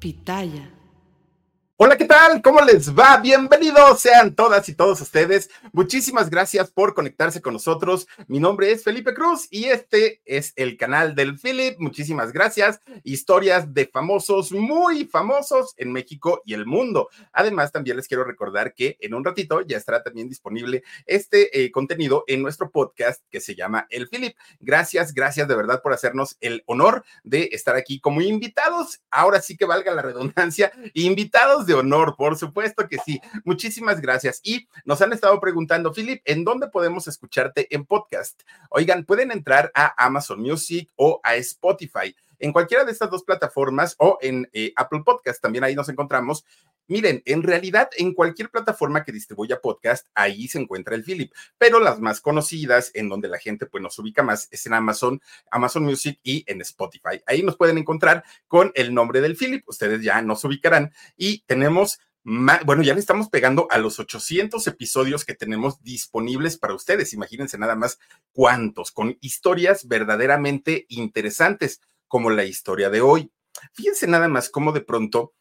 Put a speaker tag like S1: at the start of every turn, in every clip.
S1: Pitaya.
S2: Hola, ¿qué tal? ¿Cómo les va? Bienvenidos sean todas y todos ustedes. Muchísimas gracias por conectarse con nosotros. Mi nombre es Felipe Cruz y este es el canal del Philip. Muchísimas gracias. Historias de famosos, muy famosos en México y el mundo. Además, también les quiero recordar que en un ratito ya estará también disponible este eh, contenido en nuestro podcast que se llama El Philip. Gracias, gracias de verdad por hacernos el honor de estar aquí como invitados. Ahora sí que valga la redundancia, invitados de honor, por supuesto que sí. Muchísimas gracias. Y nos han estado preguntando, Philip, ¿en dónde podemos escucharte en podcast? Oigan, pueden entrar a Amazon Music o a Spotify. En cualquiera de estas dos plataformas o en eh, Apple Podcast, también ahí nos encontramos. Miren, en realidad, en cualquier plataforma que distribuya podcast, ahí se encuentra el Philip, pero las más conocidas, en donde la gente pues nos ubica más, es en Amazon, Amazon Music y en Spotify. Ahí nos pueden encontrar con el nombre del Philip, ustedes ya nos ubicarán y tenemos bueno, ya le estamos pegando a los 800 episodios que tenemos disponibles para ustedes. Imagínense nada más cuántos, con historias verdaderamente interesantes, como la historia de hoy. Fíjense nada más cómo de pronto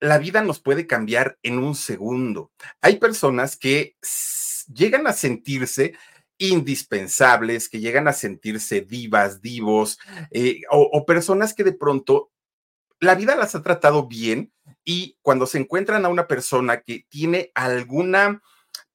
S2: la vida nos puede cambiar en un segundo. Hay personas que llegan a sentirse indispensables, que llegan a sentirse divas, divos, eh, o, personas que de pronto la vida las ha tratado bien y cuando se encuentran a una persona que tiene alguna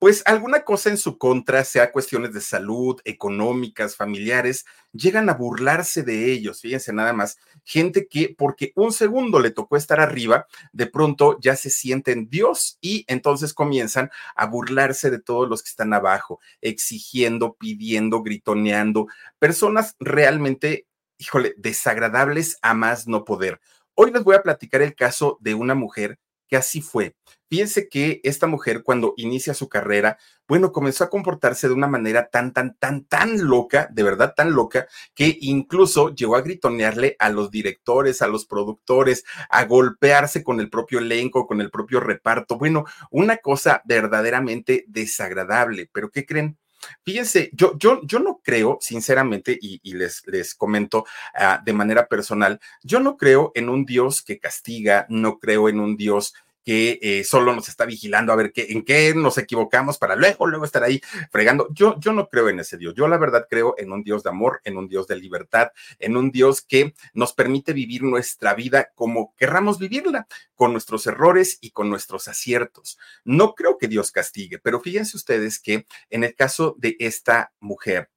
S2: pues alguna cosa en su contra, sea cuestiones de salud, económicas, familiares, llegan a burlarse de ellos. Fíjense nada más, gente que porque un segundo le tocó estar arriba, de pronto ya se sienten Dios y entonces comienzan a burlarse de todos los que están abajo, exigiendo, pidiendo, gritoneando, personas realmente, híjole, desagradables a más no poder. Hoy les voy a platicar el caso de una mujer que así fue. Fíjense que esta mujer cuando inicia su carrera, bueno, comenzó a comportarse de una manera tan, tan, tan, tan loca, de verdad tan loca, que incluso llegó a gritonearle a los directores, a los productores, a golpearse con el propio elenco, con el propio reparto. Bueno, una cosa verdaderamente desagradable. Pero ¿qué creen? Fíjense, yo, yo, yo no creo, sinceramente, y, les, les comento ah, de manera personal, yo no creo en un Dios que castiga, no creo en un Dios que eh, solo nos está vigilando a ver qué, en qué nos equivocamos para luego, luego estar ahí fregando. Yo, yo no creo en ese Dios. Yo la verdad creo en un Dios de amor, en un Dios de libertad, en un Dios que nos permite vivir nuestra vida como querramos vivirla, con nuestros errores y con nuestros aciertos. No creo que Dios castigue, pero fíjense ustedes que en el caso de esta mujer,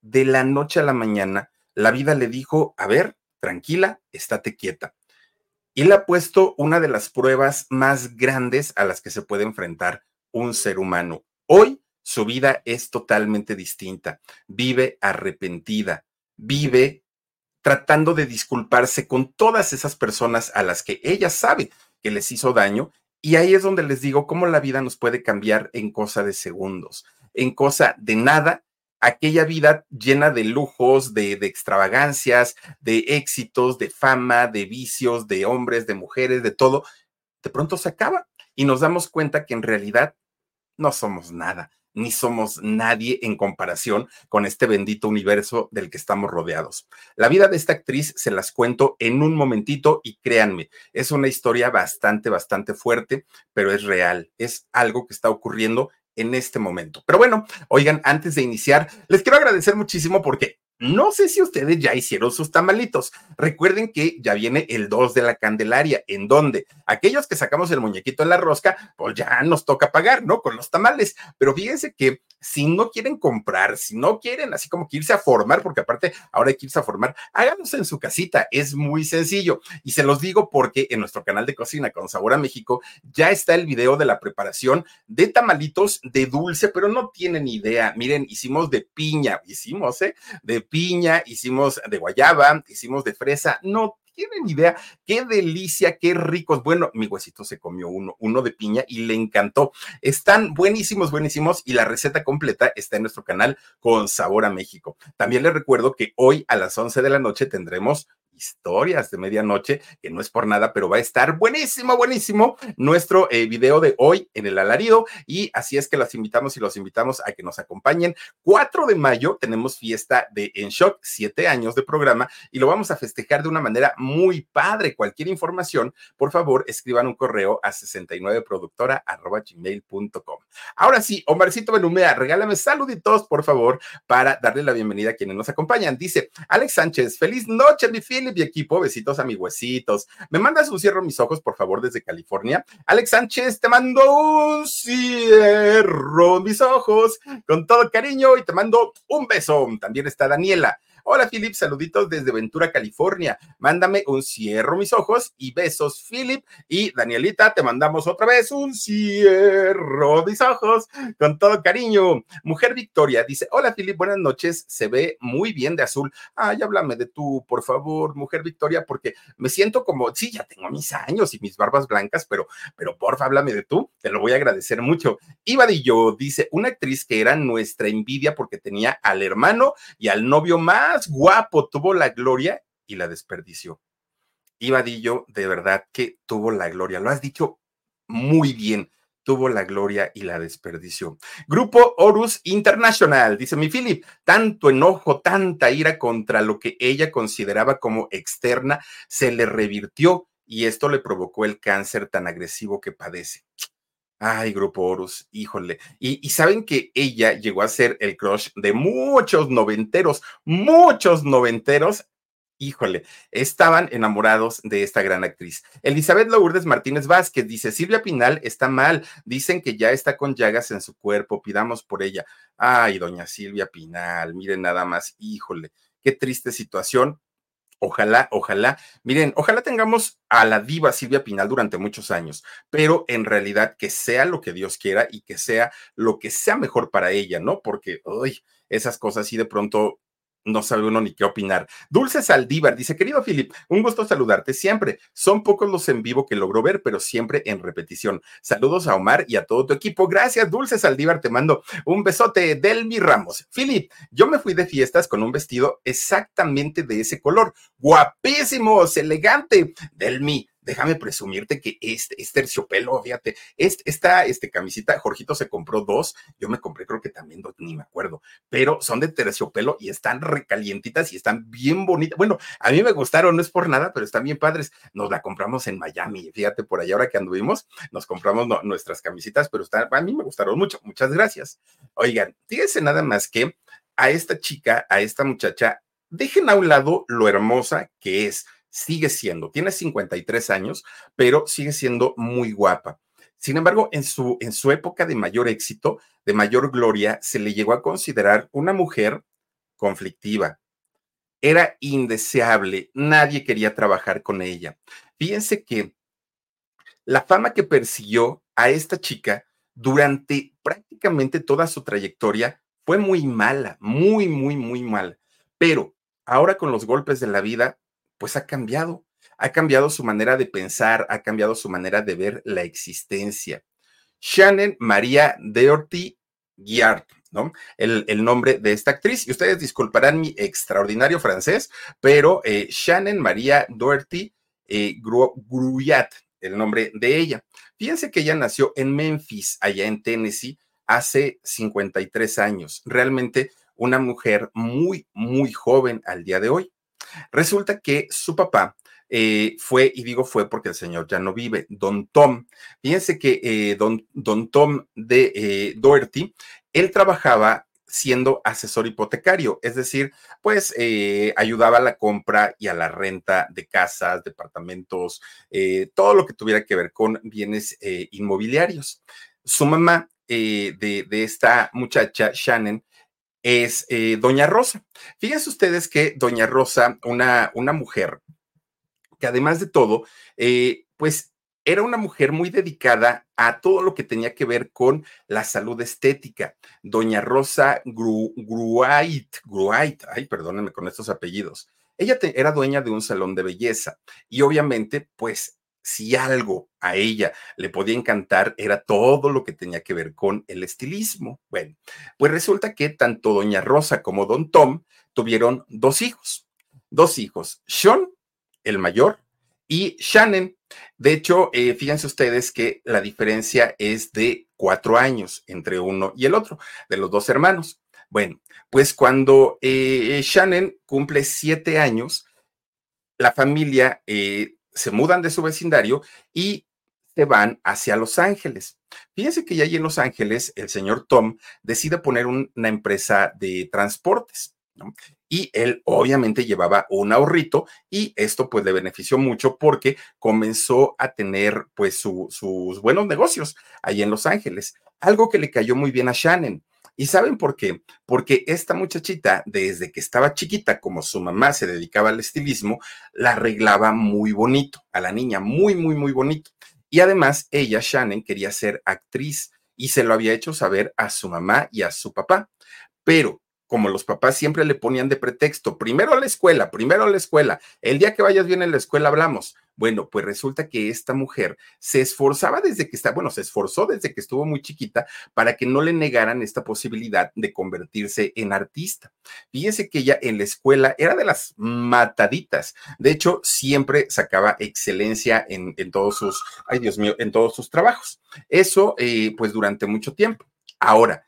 S2: de la noche a la mañana, la vida le dijo, a ver, tranquila, estate quieta y le ha puesto una de las pruebas más grandes a las que se puede enfrentar un ser humano. Hoy su vida es totalmente distinta. Vive arrepentida, vive tratando de disculparse con todas esas personas a las que ella sabe que les hizo daño. Y ahí es donde les digo cómo la vida nos puede cambiar en cosa de segundos, en cosa de nada aquella vida llena de lujos, de, extravagancias, de éxitos, de fama, de vicios, de hombres, de mujeres, de todo, de pronto se acaba y nos damos cuenta que en realidad no somos nada, ni somos nadie en comparación con este bendito universo del que estamos rodeados. La vida de esta actriz se las cuento en un momentito y créanme, es una historia bastante, bastante fuerte, pero es real, es algo que está ocurriendo en este momento. Pero bueno, oigan, antes de iniciar, les quiero agradecer muchísimo porque no sé si ustedes ya hicieron sus tamalitos. Recuerden que ya viene el 2 de la Candelaria, en donde aquellos que sacamos el muñequito en la rosca, pues ya nos toca pagar, ¿no? Con los tamales. Pero fíjense que si no quieren comprar, si no quieren así como que irse a formar, porque aparte ahora hay que irse a formar, háganos en su casita. Es muy sencillo. Y se los digo porque en nuestro canal de cocina con Sabor a México ya está el video de la preparación de tamalitos de dulce, pero no tienen idea. Miren, hicimos de piña, hicimos, ¿eh? De piña, hicimos de guayaba, hicimos de fresa, no tienen idea qué delicia, qué ricos. Bueno, mi huesito se comió uno, uno de piña y le encantó. Están buenísimos, buenísimos y la receta completa está en nuestro canal con Sabor a México. También les recuerdo que hoy a las 11 de la noche tendremos historias de medianoche, que no es por nada, pero va a estar buenísimo, buenísimo nuestro eh, video de hoy en el alarido. Y así es que los invitamos y los invitamos a que nos acompañen. 4 de mayo tenemos fiesta de En Shock, siete años de programa, y lo vamos a festejar de una manera muy padre. Cualquier información, por favor, escriban un correo a 69productora.gmail.com. Ahora sí, Omarcito Benumea, regálame saluditos, por favor, para darle la bienvenida a quienes nos acompañan. Dice Alex Sánchez, feliz noche, mi Philip y equipo. Besitos a mis huesitos. ¿Me mandas un cierro mis ojos, por favor, desde California? Alex Sánchez, te mando un cierro mis ojos con todo cariño y te mando un beso. También está Daniela. Hola, Philip, saluditos desde Ventura, California. Mándame un cierro mis ojos y besos, Philip. Y Danielita, te mandamos otra vez un cierro mis ojos con todo cariño. Mujer Victoria dice: Hola, Philip, buenas noches. Se ve muy bien de azul. Ay, háblame de tú, por favor, Mujer Victoria, porque me siento como, sí, ya tengo mis años y mis barbas blancas, pero, pero porfa, háblame de tú. Te lo voy a agradecer mucho. Ibadillo dice: Una actriz que era nuestra envidia porque tenía al hermano y al novio más guapo tuvo la gloria y la desperdició. Ibadillo, de verdad que tuvo la gloria. Lo has dicho muy bien. Tuvo la gloria y la desperdició. Grupo Horus International, dice mi Philip, tanto enojo, tanta ira contra lo que ella consideraba como externa, se le revirtió y esto le provocó el cáncer tan agresivo que padece. Ay, Grupo Horus, híjole. Y, saben que ella llegó a ser el crush de muchos noventeros, muchos noventeros. Híjole, estaban enamorados de esta gran actriz. Elizabeth Lourdes Martínez Vázquez dice, Silvia Pinal está mal, dicen que ya está con llagas en su cuerpo, pidamos por ella. Ay, doña Silvia Pinal, miren nada más, híjole, qué triste situación Ojalá, ojalá, miren, ojalá tengamos a la diva Silvia Pinal durante muchos años, pero en realidad que sea lo que Dios quiera y que sea lo que sea mejor para ella, ¿no? Porque, uy, esas cosas sí de pronto no sabe uno ni qué opinar. Dulce Saldívar dice, querido Philip, un gusto saludarte siempre. Son pocos los en vivo que logro ver, pero siempre en repetición. Saludos a Omar y a todo tu equipo. Gracias, Dulce Saldívar. Te mando un besote, Delmi Ramos. Philip, yo me fui de fiestas con un vestido exactamente de ese color. Guapísimos, elegante. Delmi, déjame presumirte que este, es terciopelo, fíjate, esta este, camisita, Jorgito se compró dos, yo me compré creo que también dos, ni me acuerdo, pero son de terciopelo y están recalientitas y están bien bonitas. Bueno, a mí me gustaron, no es por nada, pero están bien padres. Nos la compramos en Miami, fíjate, por allá ahora que anduvimos, nos compramos nuestras camisitas, pero a mí me gustaron mucho, muchas gracias. Oigan, fíjense nada más que a esta chica, a esta muchacha, dejen a un lado lo hermosa que es sigue siendo, tiene 53 años, pero sigue siendo muy guapa. Sin embargo, en su, en su época de mayor éxito, de mayor gloria, se le llegó a considerar una mujer conflictiva. Era indeseable, nadie quería trabajar con ella. Fíjense que la fama que persiguió a esta chica durante prácticamente toda su trayectoria fue muy mala, muy, muy, muy mala. Pero ahora con los golpes de la vida, pues ha cambiado, ha cambiado su manera de pensar, ha cambiado su manera de ver la existencia. Shannon María Deorty Guiard, ¿no? El, nombre de esta actriz. Y ustedes disculparán mi extraordinario francés, pero eh, Shannon María Doherty eh, Gruyat, el nombre de ella. Fíjense que ella nació en Memphis, allá en Tennessee, hace 53 años. Realmente una mujer muy, muy joven al día de hoy. Resulta que su papá eh, fue, y digo fue porque el señor ya no vive, don Tom. Fíjense que eh, don, don, Tom de eh, Doherty, él trabajaba siendo asesor hipotecario, es decir, pues ayudaba a la compra y a la renta de casas, departamentos, todo lo que tuviera que ver con bienes inmobiliarios. Su mamá de, de, esta muchacha, Shannon, es eh, Doña Rosa. Fíjense ustedes que Doña Rosa, una, una mujer que además de todo, eh, pues era una mujer muy dedicada a todo lo que tenía que ver con la salud estética. Doña Rosa Gruait, Gruait, ay, perdónenme con estos apellidos. Ella era dueña de un salón de belleza y obviamente, pues si algo a ella le podía encantar era todo lo que tenía que ver con el estilismo. Bueno, pues resulta que tanto doña Rosa como don Tom tuvieron dos hijos, dos hijos, Sean el mayor, y Shannon. De hecho, eh, fíjense ustedes que la diferencia es de cuatro años entre uno y el otro, de los dos hermanos. Bueno, pues cuando eh, Shannon cumple siete años, la familia eh, se mudan de su vecindario y se van hacia Los Ángeles. Fíjense que ya allí en Los Ángeles, el señor Tom decide poner una empresa de transportes. Y él obviamente llevaba un ahorrito y esto pues le benefició mucho porque comenzó a tener pues sus buenos negocios ahí en Los Ángeles. Algo que le cayó muy bien a Shannon. ¿Y saben por qué? Porque esta muchachita, desde que estaba chiquita, como su mamá se dedicaba al estilismo, la arreglaba muy bonito, a la niña, muy, muy, muy bonito. Y además, ella, Shannon, quería ser actriz y se lo había hecho saber a su mamá y a su papá. Pero como los papás siempre le ponían de pretexto, primero a la escuela, primero a la escuela, el día que vayas bien en la escuela hablamos. Bueno, pues resulta que esta mujer se esforzaba desde que está, bueno, se esforzó desde que estuvo muy chiquita para que no le negaran esta posibilidad de convertirse en artista. Fíjese que ella en la escuela era de las mataditas. De hecho, siempre sacaba excelencia en, todos sus, ay Dios mío, en todos sus trabajos. Eso, eh, pues durante mucho tiempo. Ahora,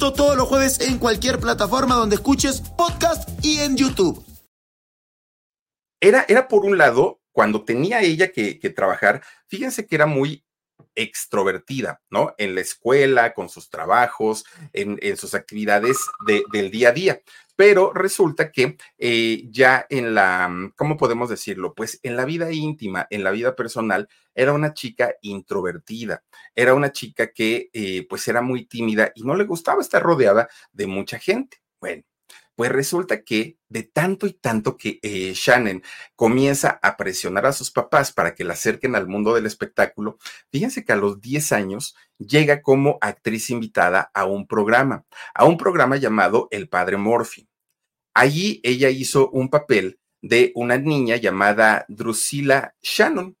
S1: todos los jueves en cualquier plataforma donde escuches podcast y en YouTube.
S2: Era, era por un lado, cuando tenía ella que, trabajar, fíjense que era muy extrovertida, ¿no? En la escuela, con sus trabajos, en, sus actividades del día a día. Pero resulta que eh, ya en la, ¿cómo podemos decirlo? Pues en la vida íntima, en la vida personal, era una chica introvertida, era una chica que eh, pues era muy tímida y no le gustaba estar rodeada de mucha gente. Bueno, pues resulta que de tanto y tanto que eh, Shannon comienza a presionar a sus papás para que la acerquen al mundo del espectáculo, fíjense que a los 10 años llega como actriz invitada a un programa, a un programa llamado El Padre Morphy. Allí ella hizo un papel de una niña llamada Drusilla Shannon.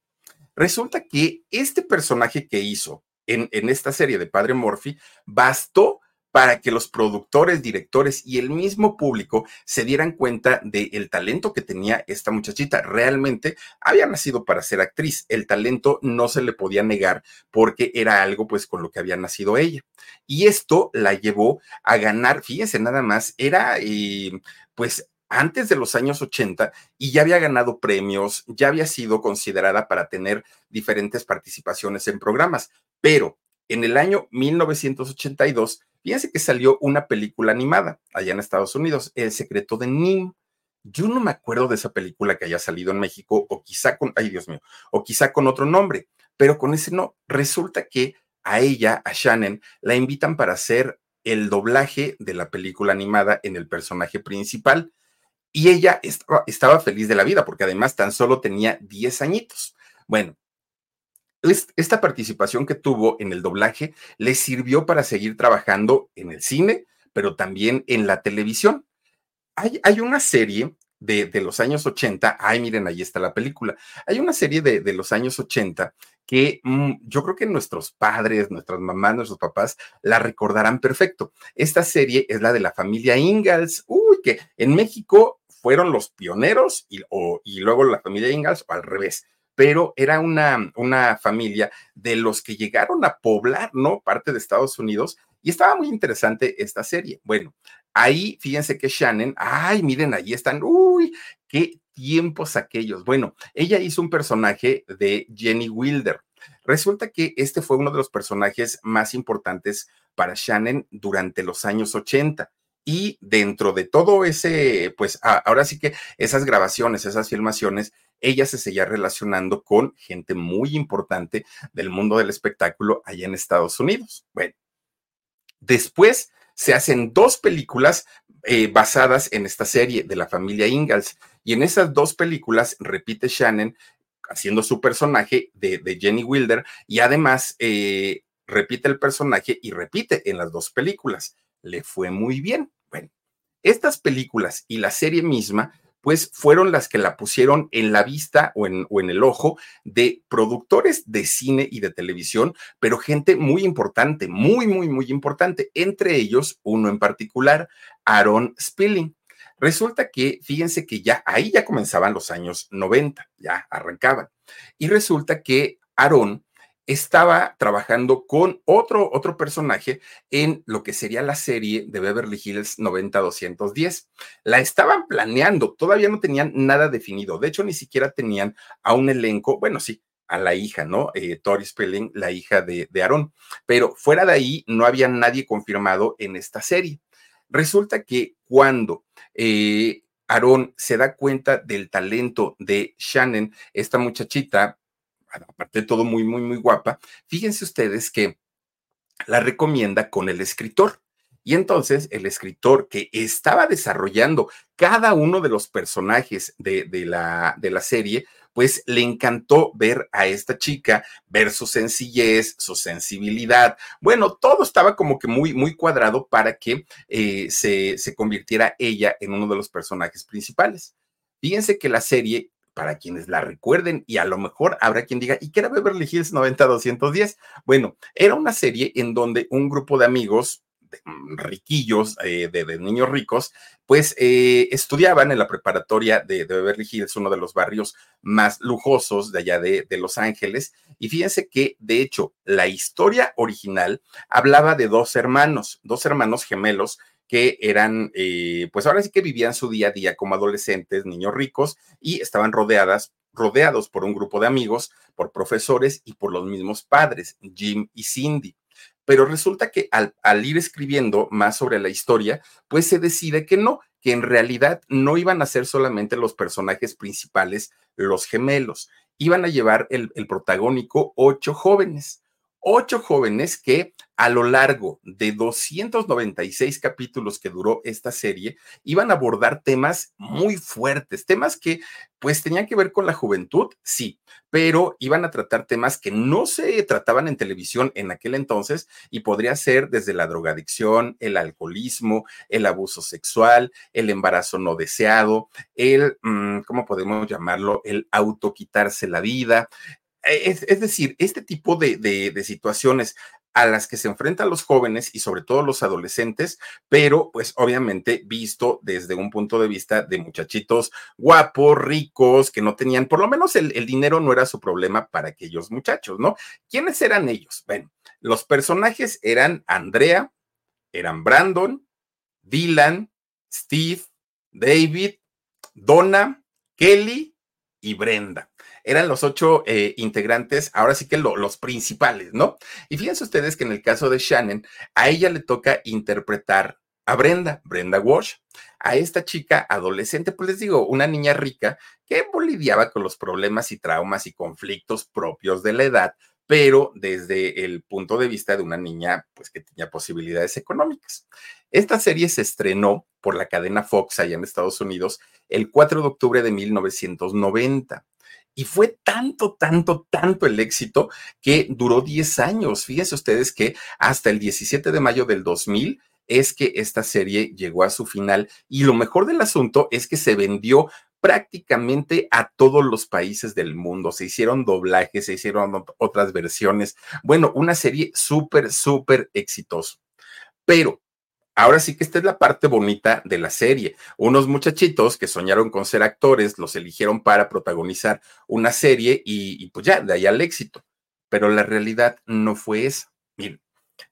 S2: Resulta que este personaje que hizo en, en esta serie de Padre Morphy bastó para que los productores, directores y el mismo público se dieran cuenta del talento que tenía esta muchachita. Realmente había nacido para ser actriz. El talento no se le podía negar porque era algo pues con lo que había nacido ella. Y esto la llevó a ganar, fíjense nada más, era eh, pues antes de los años 80 y ya había ganado premios, ya había sido considerada para tener diferentes participaciones en programas, pero en el año 1982 Fíjense que salió una película animada allá en Estados Unidos, El secreto de Nim. Yo no me acuerdo de esa película que haya salido en México, o quizá con, ay Dios mío, o quizá con otro nombre, pero con ese no. Resulta que a ella, a Shannon, la invitan para hacer el doblaje de la película animada en el personaje principal. Y ella estaba, feliz de la vida, porque además tan solo tenía 10 añitos. Bueno, esta participación que tuvo en el doblaje le sirvió para seguir trabajando en el cine, pero también en la televisión. Hay, hay una serie de, de, los años 80, ay, miren, ahí está la película. Hay una serie de, de los años 80 que mm, yo creo que nuestros padres, nuestras mamás, nuestros papás la recordarán perfecto. Esta serie es la de la familia Ingalls, uy, que en México fueron los pioneros y, y luego la familia Ingalls, o al revés pero era una, una familia de los que llegaron a poblar, ¿no? Parte de Estados Unidos y estaba muy interesante esta serie. Bueno, ahí fíjense que Shannon, ay, miren, ahí están, uy, qué tiempos aquellos. Bueno, ella hizo un personaje de Jenny Wilder. Resulta que este fue uno de los personajes más importantes para Shannon durante los años 80. Y dentro de todo ese, pues ahora sí que esas grabaciones, esas filmaciones, ella se seguía relacionando con gente muy importante del mundo del espectáculo allá en Estados Unidos. Bueno, después se hacen dos películas eh, basadas en esta serie de la familia Ingalls. Y en esas dos películas repite Shannon haciendo su personaje de, Jenny Wilder y además eh, repite el personaje y repite en las dos películas. Le fue muy bien. Bueno, estas películas y la serie misma pues fueron las que la pusieron en la vista o en, o en, el ojo de productores de cine y de televisión, pero gente muy importante, muy, muy, muy importante. Entre ellos, uno en particular, Aaron Spilling. Resulta que, fíjense que ya ahí ya comenzaban los años 90, ya arrancaban. Y resulta que Aaron estaba trabajando con otro, otro personaje en lo que sería la serie de Beverly Hills 90-210. La estaban planeando, todavía no tenían nada definido. De hecho, ni siquiera tenían a un elenco, bueno, sí, a la hija, ¿no? Eh, Tori Spelling, la hija de, de Aaron. Pero fuera de ahí, no había nadie confirmado en esta serie. Resulta que cuando eh, Aaron se da cuenta del talento de Shannon, esta muchachita, aparte de todo muy, muy, muy guapa, fíjense ustedes que la recomienda con el escritor. Y entonces el escritor que estaba desarrollando cada uno de los personajes de, la, de la serie, pues le encantó ver a esta chica, ver su sencillez, su sensibilidad. Bueno, todo estaba como que muy, muy cuadrado para que eh, se, se convirtiera ella en uno de los personajes principales. Fíjense que la serie para quienes la recuerden y a lo mejor habrá quien diga, ¿y qué era Beverly Hills 90-210? Bueno, era una serie en donde un grupo de amigos Mm, riquillos, eh, de, niños ricos, pues eh, estudiaban en la preparatoria de, Beverly Hills, uno de los barrios más lujosos de allá de, Los Ángeles. Y fíjense que, de hecho, la historia original hablaba de dos hermanos, dos hermanos gemelos que eran, eh, pues ahora sí que vivían su día a día como adolescentes, niños ricos, y estaban rodeadas rodeados por un grupo de amigos, por profesores y por los mismos padres, Jim y Cindy. Pero resulta que al, ir escribiendo más sobre la historia, pues se decide que no, que en realidad no iban a ser solamente los personajes principales, los gemelos, iban a llevar el, el protagónico ocho jóvenes ocho jóvenes que a lo largo de 296 capítulos que duró esta serie iban a abordar temas muy fuertes, temas que pues tenían que ver con la juventud, sí, pero iban a tratar temas que no se trataban en televisión en aquel entonces y podría ser desde la drogadicción, el alcoholismo, el abuso sexual, el embarazo no deseado, el, mm, ¿cómo podemos llamarlo? El autoquitarse la vida, eh, es, decir, este tipo de, situaciones a las que se enfrentan los jóvenes y sobre todo los adolescentes, pero pues obviamente visto desde un punto de vista de muchachitos guapos, ricos, que no tenían, por lo menos el, el dinero no era su problema para aquellos muchachos, ¿no? ¿Quiénes eran ellos? Bueno, los personajes eran Andrea, eran Brandon, Dylan, Steve, David, Donna, Kelly y Brenda eran los ocho eh, integrantes, ahora sí que los principales, ¿no? Y fíjense ustedes que en el caso de Shannon, a ella le toca interpretar a Brenda, Brenda Walsh, a esta chica adolescente, pues les digo, una niña rica que lidiaba con los problemas y traumas y conflictos propios de la edad, pero desde el punto de vista de una niña, pues que tenía posibilidades económicas. Esta serie se estrenó por la cadena Fox allá en Estados Unidos el 4 de octubre de 1990. Y fue tanto, tanto, tanto el éxito que duró 10 años. Fíjense ustedes que hasta el 17 de mayo del 2000 es que esta serie llegó a su final. Y lo mejor del asunto es que se vendió prácticamente a todos los países del mundo. Se hicieron doblajes, se hicieron otras versiones. Bueno, una serie súper, súper exitosa. Pero Ahora sí que esta es la parte bonita de la serie. Unos muchachitos que soñaron con ser actores los eligieron para protagonizar una serie y, pues ya, de ahí al éxito. Pero la realidad no fue esa. Miren,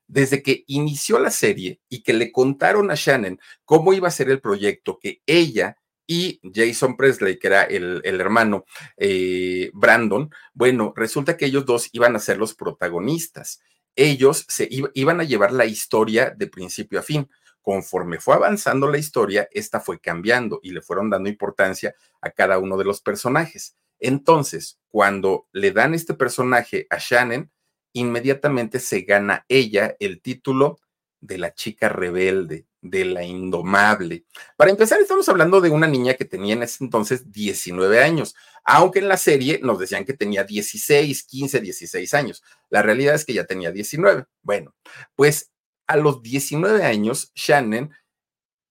S2: desde que inició la serie y que le contaron a Shannon cómo iba a ser el proyecto, que ella y Jason Presley, que era el, hermano eh, Brandon, bueno, resulta que ellos dos iban a ser los protagonistas ellos se iban a llevar la historia de principio a fin. Conforme fue avanzando la historia, esta fue cambiando y le fueron dando importancia a cada uno de los personajes. Entonces, cuando le dan este personaje a Shannon, inmediatamente se gana ella el título de la chica rebelde, de la indomable. Para empezar, estamos hablando de una niña que tenía en ese entonces 19 años, aunque en la serie nos decían que tenía 16, 15, 16 años. La realidad es que ya tenía 19. Bueno, pues a los 19 años, Shannon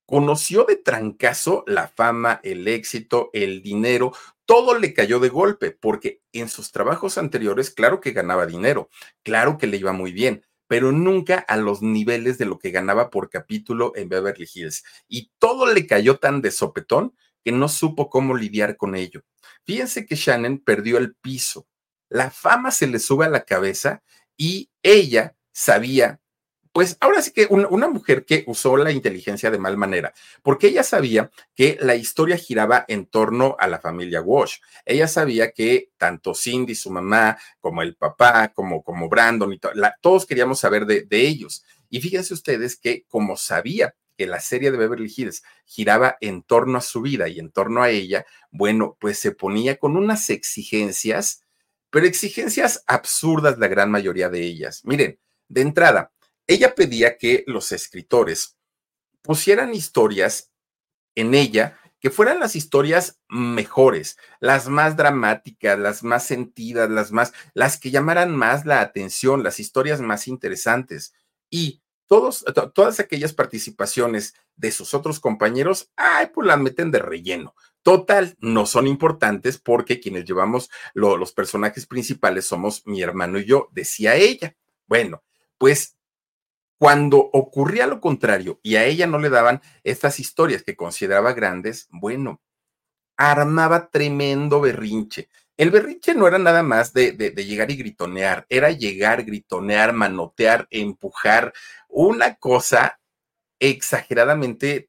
S2: conoció de trancazo la fama, el éxito, el dinero, todo le cayó de golpe, porque en sus trabajos anteriores, claro que ganaba dinero, claro que le iba muy bien, pero nunca a los niveles de lo que ganaba por capítulo en Beverly Hills. Y todo le cayó tan de sopetón que no supo cómo lidiar con ello. Fíjense que Shannon perdió el piso. La fama se le sube a la cabeza y ella sabía pues ahora sí que una, mujer que usó la inteligencia de mal manera, porque ella sabía que la historia giraba en torno a la familia Walsh. Ella sabía que tanto Cindy, su mamá, como el papá, como, como Brandon, y todos queríamos saber de, de ellos. Y fíjense ustedes que como sabía que la serie de Beverly Hills giraba en torno a su vida y en torno a ella, bueno, pues se ponía con unas exigencias, pero exigencias absurdas la gran mayoría de ellas. Miren, de entrada, ella pedía que los escritores pusieran historias en ella que fueran las historias mejores, las más dramáticas, las más sentidas, las más, las que llamaran más la atención, las historias más interesantes. Y todos, todas aquellas participaciones de sus otros compañeros, ay, pues las meten de relleno. Total, no son importantes porque quienes llevamos los personajes principales somos mi hermano y yo, decía ella. Bueno, pues cuando ocurría lo contrario y a ella no le daban estas historias que consideraba grandes, bueno, armaba tremendo berrinche. El berrinche no era nada más de, llegar y gritonear, era llegar, gritonear, manotear, empujar, una cosa exageradamente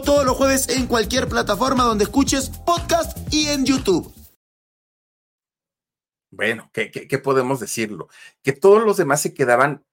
S1: todos los jueves en cualquier plataforma donde escuches podcast y en YouTube.
S2: Bueno, ¿qué, qué, podemos decirlo? Que todos los demás se quedaban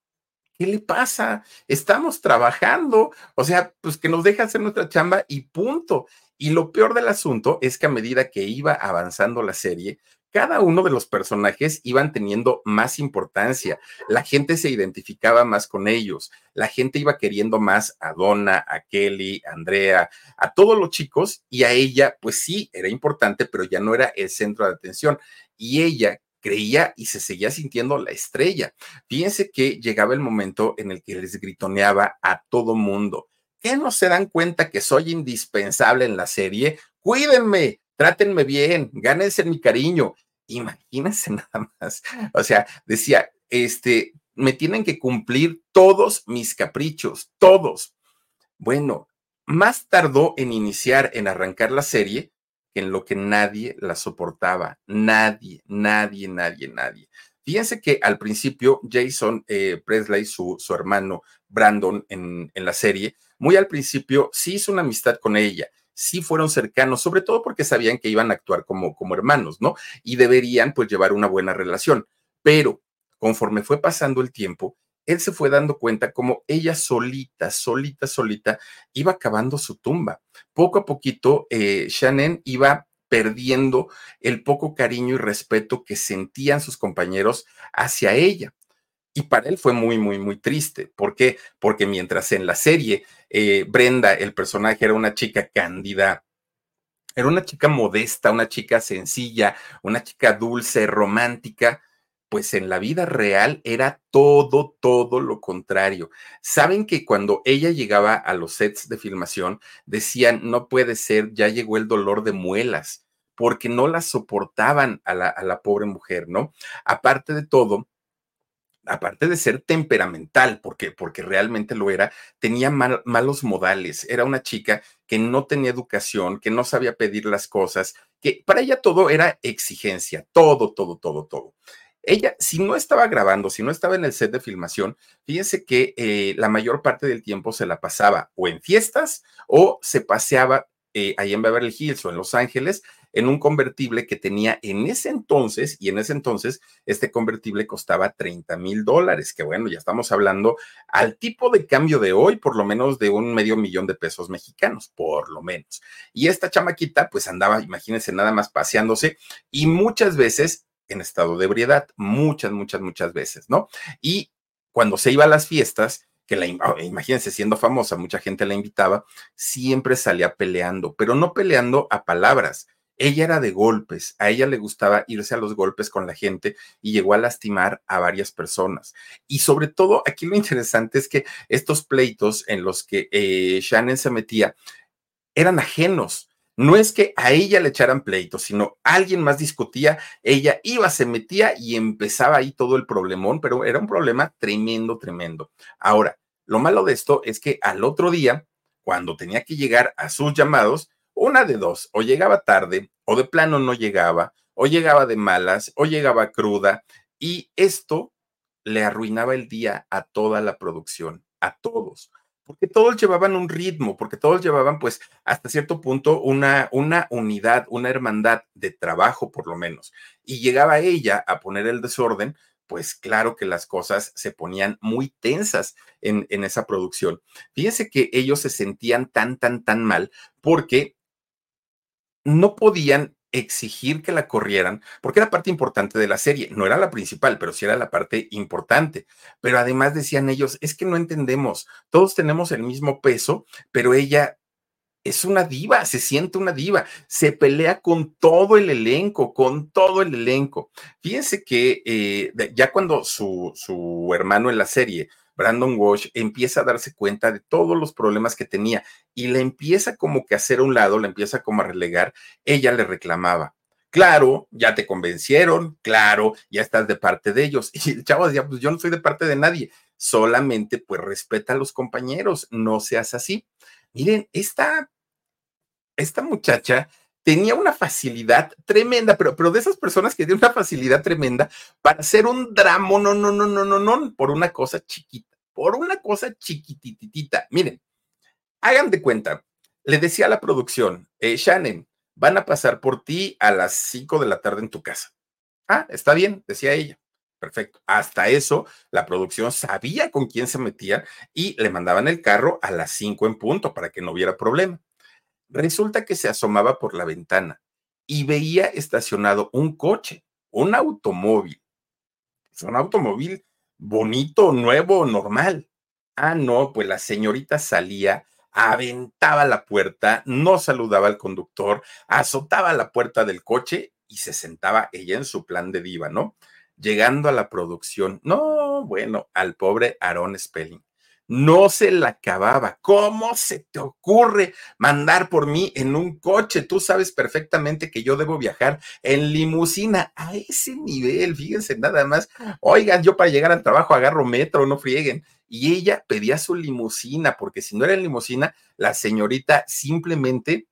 S2: ¿Qué le pasa? Estamos trabajando. O sea, pues que nos deja hacer nuestra chamba y punto. Y lo peor del asunto es que a medida que iba avanzando la serie, cada uno de los personajes iban teniendo más importancia, la gente se identificaba más con ellos, la gente iba queriendo más a Donna, a Kelly, a Andrea, a todos los chicos y a ella, pues sí, era importante, pero ya no era el centro de atención. Y ella creía y se seguía sintiendo la estrella. Fíjense que llegaba el momento en el que les gritoneaba a todo mundo. ¿Qué no se dan cuenta que soy indispensable en la serie? Cuídenme, trátenme bien, gánense mi cariño. Imagínense nada más. O sea, decía, este, me tienen que cumplir todos mis caprichos, todos. Bueno, más tardó en iniciar, en arrancar la serie, que en lo que nadie la soportaba. Nadie, nadie, nadie, nadie. Fíjense que al principio Jason eh, Presley, su, su hermano Brandon en, en la serie, muy al principio sí hizo una amistad con ella sí fueron cercanos, sobre todo porque sabían que iban a actuar como, como hermanos, ¿no? Y deberían pues llevar una buena relación. Pero conforme fue pasando el tiempo, él se fue dando cuenta como ella solita, solita, solita, iba acabando su tumba. Poco a poquito, eh, Shannon iba perdiendo el poco cariño y respeto que sentían sus compañeros hacia ella. Y para él fue muy, muy, muy triste. ¿Por qué? Porque mientras en la serie eh, Brenda, el personaje, era una chica cándida, era una chica modesta, una chica sencilla, una chica dulce, romántica, pues en la vida real era todo, todo lo contrario. Saben que cuando ella llegaba a los sets de filmación, decían, no puede ser, ya llegó el dolor de muelas, porque no la soportaban a la, a la pobre mujer, ¿no? Aparte de todo, aparte de ser temperamental, porque, porque realmente lo era, tenía malos modales. Era una chica que no tenía educación, que no sabía pedir las cosas, que para ella todo era exigencia, todo, todo, todo, todo. Ella, si no estaba grabando, si no estaba en el set de filmación, fíjense que eh, la mayor parte del tiempo se la pasaba o en fiestas o se paseaba eh, ahí en Beverly Hills o en Los Ángeles en un convertible que tenía en ese entonces, y en ese entonces este convertible costaba 30 mil dólares, que bueno, ya estamos hablando al tipo de cambio de hoy, por lo menos de un medio millón de pesos mexicanos, por lo menos. Y esta chamaquita pues andaba, imagínense, nada más paseándose y muchas veces en estado de ebriedad, muchas, muchas, muchas veces, ¿no? Y cuando se iba a las fiestas, que la, imagínense siendo famosa, mucha gente la invitaba, siempre salía peleando, pero no peleando a palabras, ella era de golpes, a ella le gustaba irse a los golpes con la gente y llegó a lastimar a varias personas. Y sobre todo, aquí lo interesante es que estos pleitos en los que eh, Shannon se metía eran ajenos. No es que a ella le echaran pleitos, sino alguien más discutía, ella iba, se metía y empezaba ahí todo el problemón, pero era un problema tremendo, tremendo. Ahora, lo malo de esto es que al otro día, cuando tenía que llegar a sus llamados, una de dos, o llegaba tarde, o de plano no llegaba, o llegaba de malas, o llegaba cruda, y esto le arruinaba el día a toda la producción, a todos, porque todos llevaban un ritmo, porque todos llevaban, pues, hasta cierto punto, una, una unidad, una hermandad de trabajo, por lo menos, y llegaba ella a poner el desorden, pues claro que las cosas se ponían muy tensas en, en, esa producción. Fíjense que ellos se sentían tan, tan, tan mal porque no podían exigir que la corrieran, porque era parte importante de la serie, no era la principal, pero sí era la parte importante. Pero además decían ellos, es que no entendemos, todos tenemos el mismo peso, pero ella es una diva, se siente una diva, se pelea con todo el elenco, con todo el elenco. Fíjense que eh, ya cuando su, su hermano en la serie Brandon Walsh empieza a darse cuenta de todos los problemas que tenía y le empieza como que a hacer a un lado, le empieza como a relegar, ella le reclamaba. Claro, ya te convencieron, claro, ya estás de parte de ellos. Y el chavo decía, pues yo no soy de parte de nadie, solamente pues respeta a los compañeros, no seas así. Miren, esta, esta muchacha tenía una facilidad tremenda, pero, pero de esas personas que tienen una facilidad tremenda para hacer un drama, no, no, no, no, no, no, por una cosa chiquita por una cosa chiquititita. Miren, hagan de cuenta, le decía a la producción, eh, Shannon, van a pasar por ti a las 5 de la tarde en tu casa. Ah, está bien, decía ella. Perfecto. Hasta eso, la producción sabía con quién se metía y le mandaban el carro a las 5 en punto para que no hubiera problema. Resulta que se asomaba por la ventana y veía estacionado un coche, un automóvil. Es un automóvil bonito, nuevo, normal. Ah, no, pues la señorita salía, aventaba la puerta, no saludaba al conductor, azotaba la puerta del coche y se sentaba ella en su plan de diva, ¿no? Llegando a la producción. No, bueno, al pobre Aaron Spelling no se la acababa. ¿Cómo se te ocurre mandar por mí en un coche? Tú sabes perfectamente que yo debo viajar en limusina a ese nivel, fíjense nada más. Oigan, yo para llegar al trabajo agarro metro, no frieguen. Y ella pedía su limusina, porque si no era en limusina, la señorita simplemente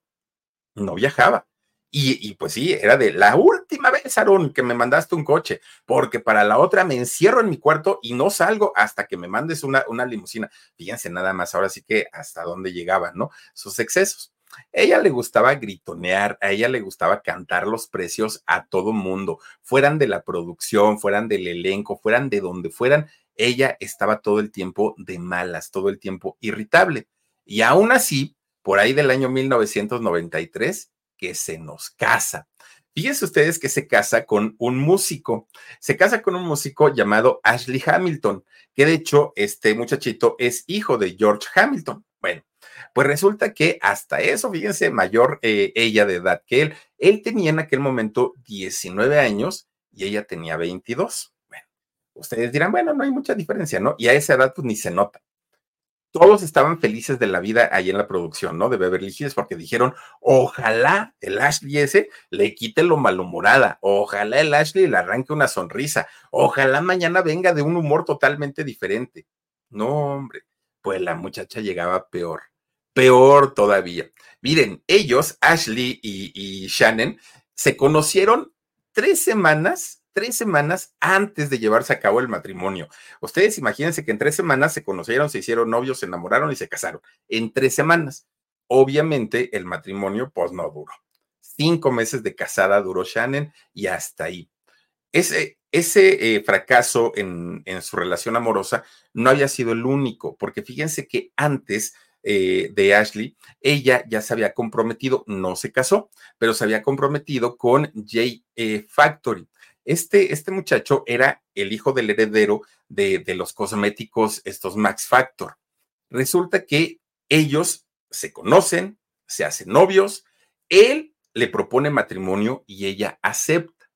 S2: no viajaba. Y, pues sí, era de la última vez, Aaron, que me mandaste un coche, porque para la otra me encierro en mi cuarto y no salgo hasta que me mandes una, una limusina. Fíjense nada más, ahora sí que hasta dónde llegaban, ¿no? Sus excesos. ella le gustaba gritonear, a ella le gustaba cantar los precios a todo mundo, fueran de la producción, fueran del elenco, fueran de donde fueran, ella estaba todo el tiempo de malas, todo el tiempo irritable. Y aún así, por ahí del año 1993, que se nos casa. Fíjense ustedes que se casa con un músico, se casa con un músico llamado Ashley Hamilton, que de hecho este muchachito es hijo de George Hamilton. Bueno, pues resulta que hasta eso, fíjense, mayor eh, ella de edad que él, él tenía en aquel momento 19 años y ella tenía 22. Bueno, ustedes dirán, bueno, no hay mucha diferencia, ¿no? Y a esa edad pues ni se nota todos estaban felices de la vida ahí en la producción, ¿no? De Beverly Hills, porque dijeron, ojalá el Ashley ese le quite lo malhumorada, ojalá el Ashley le arranque una sonrisa, ojalá mañana venga de un humor totalmente diferente. No, hombre, pues la muchacha llegaba peor, peor todavía. Miren, ellos, Ashley y, y Shannon, se conocieron tres semanas, tres semanas antes de llevarse a cabo el matrimonio. Ustedes imagínense que en tres semanas se conocieron, se hicieron novios, se enamoraron y se casaron. En tres semanas. Obviamente el matrimonio pues no duró. Cinco meses de casada duró Shannon y hasta ahí. Ese, ese eh, fracaso en, en, su relación amorosa no había sido el único, porque fíjense que antes eh, de Ashley, ella ya se había comprometido, no se casó, pero se había comprometido con J eh, Factory. Este, este muchacho era el hijo del heredero de, de los cosméticos, estos Max Factor. Resulta que ellos se conocen, se hacen novios, él le propone matrimonio y ella acepta.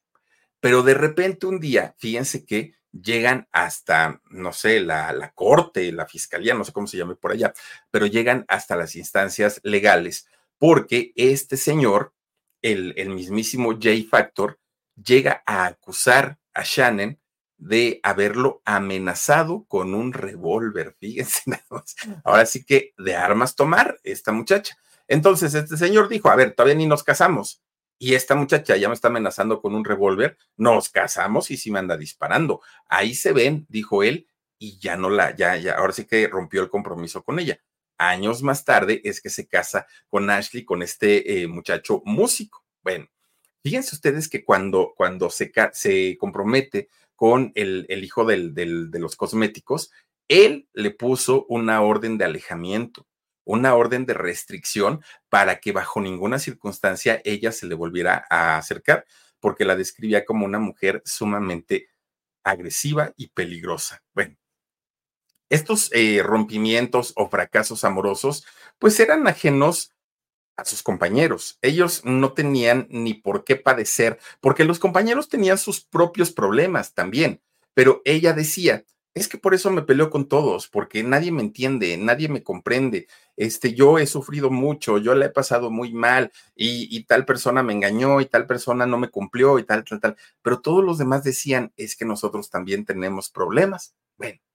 S2: Pero de repente un día, fíjense que llegan hasta, no sé, la, la, corte, la fiscalía, no sé cómo se llame por allá, pero llegan hasta las instancias legales, porque este señor, el, el mismísimo J Factor, llega a acusar a Shannon de haberlo amenazado con un revólver, fíjense nada más. Ahora sí que de armas tomar esta muchacha. Entonces este señor dijo, a ver, todavía ni nos casamos, y esta muchacha ya me está amenazando con un revólver, nos casamos y sí me anda disparando. Ahí se ven, dijo él, y ya no la, ya, ya, ahora sí que rompió el compromiso con ella. Años más tarde es que se casa con Ashley, con este eh, muchacho músico. Bueno, fíjense ustedes que cuando, cuando se, se compromete con el, el hijo del, del, de los cosméticos, él le puso una orden de alejamiento una orden de restricción para que bajo ninguna circunstancia ella se le volviera a acercar, porque la describía como una mujer sumamente agresiva y peligrosa. Bueno, estos eh, rompimientos o fracasos amorosos, pues eran ajenos a sus compañeros. Ellos no tenían ni por qué padecer, porque los compañeros tenían sus propios problemas también, pero ella decía, es que por eso me peleo con todos, porque nadie me entiende, nadie me comprende. Este, yo he sufrido mucho, yo le he pasado muy mal y, y, tal persona me engañó y tal persona no me cumplió y tal, tal, tal. Pero todos los demás decían, es que nosotros también tenemos problemas. Bueno,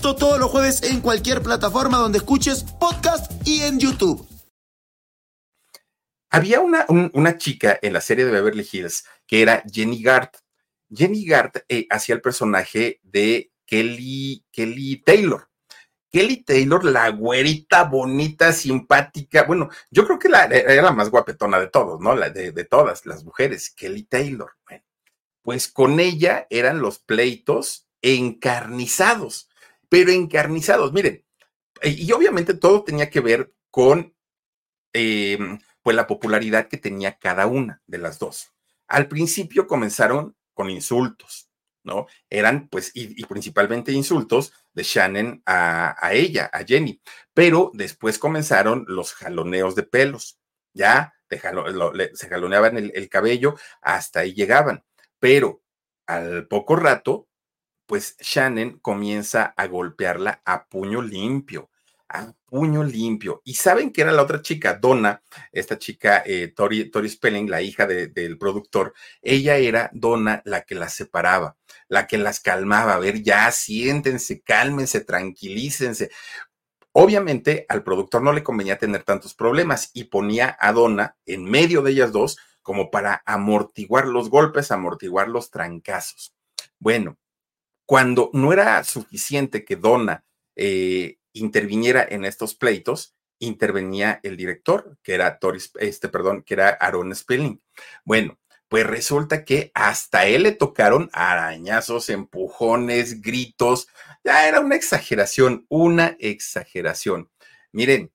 S1: Todos los jueves en cualquier plataforma donde escuches podcast y en YouTube.
S2: Había una, un, una chica en la serie de Beverly Hills que era Jenny Gart. Jenny Gart eh, hacía el personaje de Kelly, Kelly Taylor. Kelly Taylor, la güerita bonita, simpática. Bueno, yo creo que la, era la más guapetona de todos, ¿no? La de, de todas las mujeres, Kelly Taylor. Bueno, pues con ella eran los pleitos encarnizados pero encarnizados. Miren, eh, y obviamente todo tenía que ver con eh, pues la popularidad que tenía cada una de las dos. Al principio comenzaron con insultos, ¿no? Eran pues, y, principalmente insultos de Shannon a, a, ella, a Jenny, pero después comenzaron los jaloneos de pelos, ya le, se jaloneaban el, el cabello, hasta ahí llegaban, pero al poco rato pues Shannon comienza a golpearla a puño limpio, a puño limpio. Y saben que era la otra chica, Donna, esta chica eh, Tori, Tori, Spelling, la hija de, del productor, ella era Donna la que las separaba, la que las calmaba. A ver, ya siéntense, cálmense, tranquilícense. Obviamente al productor no le convenía tener tantos problemas y ponía a Donna en medio de ellas dos como para amortiguar los golpes, amortiguar los trancazos. Bueno, cuando no era suficiente que Donna eh, interviniera en estos pleitos, intervenía el director, que era este, perdón, que era Aaron Spelling. Bueno, pues resulta que hasta él le tocaron arañazos, empujones, gritos. Ya era una exageración, una exageración. Miren,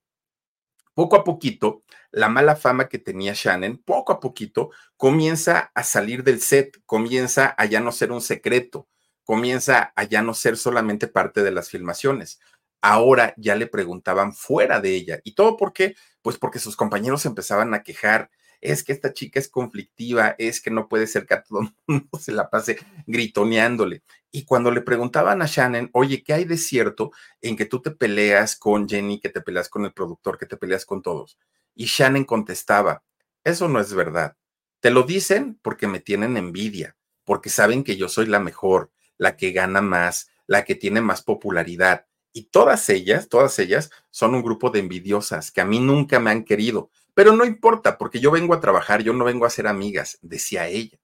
S2: poco a poquito, la mala fama que tenía Shannon, poco a poquito, comienza a salir del set, comienza a ya no ser un secreto comienza a ya no ser solamente parte de las filmaciones. Ahora ya le preguntaban fuera de ella. ¿Y todo por qué? Pues porque sus compañeros empezaban a quejar. es que esta chica es conflictiva, es que no puede ser que a todo el mundo se la pase gritoneándole. Y cuando le preguntaban a Shannon, oye, ¿qué hay de cierto en que tú te peleas con Jenny, que te peleas con el productor, que te peleas con todos? Y Shannon contestaba, eso no es verdad. Te lo dicen porque me tienen envidia, porque saben que yo soy la mejor, la que gana más, la que tiene más popularidad. Y todas ellas, todas ellas son un grupo de envidiosas que a mí nunca me han querido. Pero no importa, porque yo vengo a trabajar, yo no vengo a ser amigas, decía ella.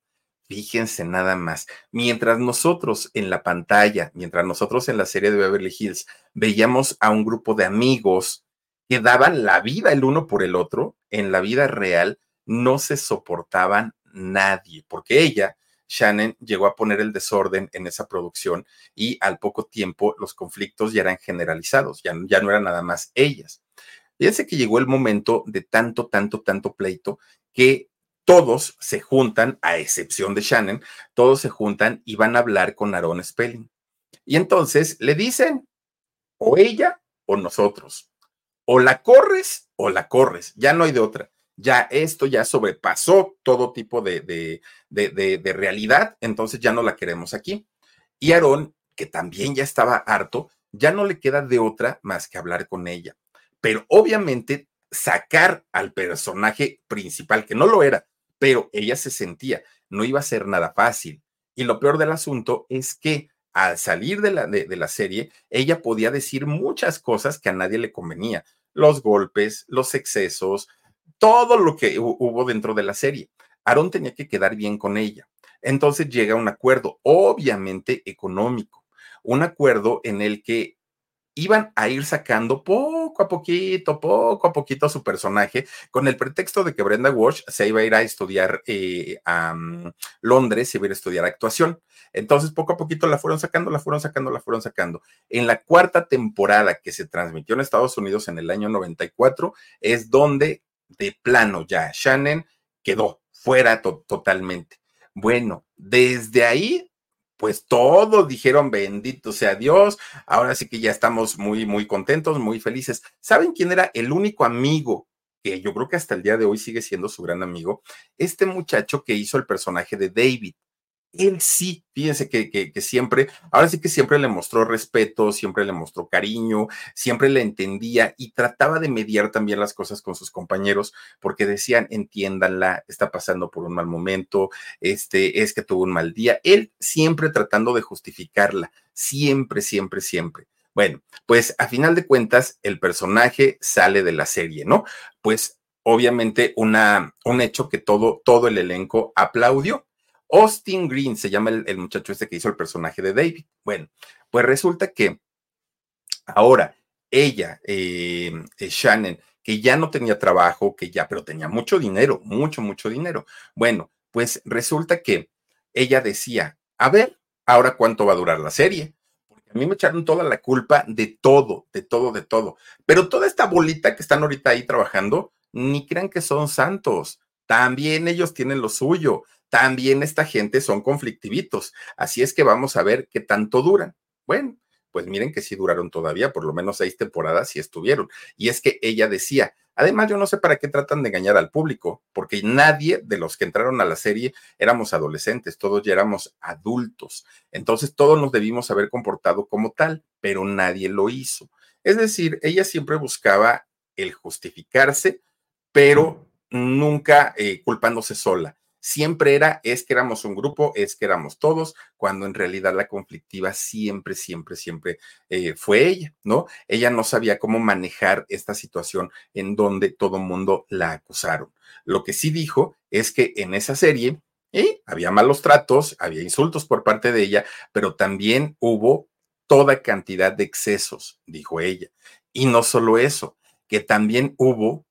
S2: Fíjense nada más, mientras nosotros en la pantalla, mientras nosotros en la serie de Beverly Hills veíamos a un grupo de amigos que daban la vida el uno por el otro, en la vida real no se soportaban nadie, porque ella Shannon llegó a poner el desorden en esa producción y al poco tiempo los conflictos ya eran generalizados, ya, ya no eran nada más ellas. Fíjense que llegó el momento de tanto, tanto, tanto pleito que todos se juntan, a excepción de Shannon, todos se juntan y van a hablar con Aaron Spelling. Y entonces le dicen, o ella o nosotros, o la corres o la corres, ya no hay de otra ya esto ya sobrepasó todo tipo de, de, realidad, entonces ya no la queremos aquí. Y Aarón, que también ya estaba harto, ya no le queda de otra más que hablar con ella. Pero obviamente sacar al personaje principal, que no lo era, pero ella se sentía, no iba a ser nada fácil. Y lo peor del asunto es que al salir de la, de la serie, ella podía decir muchas cosas que a nadie le convenía. Los golpes, los excesos, todo lo que hubo dentro de la serie. Aaron tenía que quedar bien con ella. Entonces llega un acuerdo, obviamente económico, un acuerdo en el que iban a ir sacando poco a poquito, poco a poquito a su personaje, con el pretexto de que Brenda Walsh se iba a ir a estudiar eh, a mm, Londres, se iba a ir a estudiar actuación. Entonces, poco a poquito la fueron sacando, la fueron sacando, la fueron sacando. En la cuarta temporada que se transmitió en Estados Unidos en el año 94, es donde de plano ya. Shannon quedó fuera totalmente. Bueno, desde ahí, pues todos dijeron bendito sea Dios. Ahora sí que ya estamos muy, muy contentos, muy felices. ¿Saben quién era el único amigo que yo creo que hasta el día de hoy sigue siendo su gran amigo? Este muchacho que hizo el personaje de David él sí, fíjense que, siempre, ahora sí que siempre le mostró respeto, siempre le mostró cariño, siempre le entendía y trataba de mediar también las cosas con sus compañeros, porque decían, entiéndanla, está pasando por un mal momento, este, es que tuvo un mal día. Él siempre tratando de justificarla, siempre, siempre, siempre. Bueno, pues a final de cuentas, el personaje sale de la serie, ¿no? Pues obviamente una, un hecho que todo, todo el elenco aplaudió Austin Green se llama el, muchacho este que hizo el personaje de David. Bueno, pues resulta que ahora ella, eh, eh, Shannon, que ya no tenía trabajo, que ya, pero tenía mucho dinero, mucho, mucho dinero. Bueno, pues resulta que ella decía, a ver, ahora cuánto va a durar la serie. Porque a mí me echaron toda la culpa de todo, de todo, de todo. Pero toda esta bolita que están ahorita ahí trabajando, ni crean que son santos. También ellos tienen lo suyo también esta gente son conflictivitos. Así es que vamos a ver qué tanto duran. Bueno, pues miren que sí duraron todavía, por lo menos seis temporadas sí estuvieron. Y es que ella decía, además yo no sé para qué tratan de engañar al público, porque nadie de los que entraron a la serie éramos adolescentes, todos ya éramos adultos. Entonces todos nos debimos haber comportado como tal, pero nadie lo hizo. Es decir, ella siempre buscaba el justificarse, pero nunca eh, culpándose sola siempre era, es que éramos un grupo, es que éramos todos, cuando en realidad la conflictiva siempre, siempre, siempre eh, fue ella, ¿no? Ella no sabía cómo manejar esta situación en donde todo mundo la acusaron. Lo que sí dijo es que en esa serie eh, había malos tratos, había insultos por parte de ella, pero también hubo toda cantidad de excesos, dijo ella. Y no solo eso, que también hubo,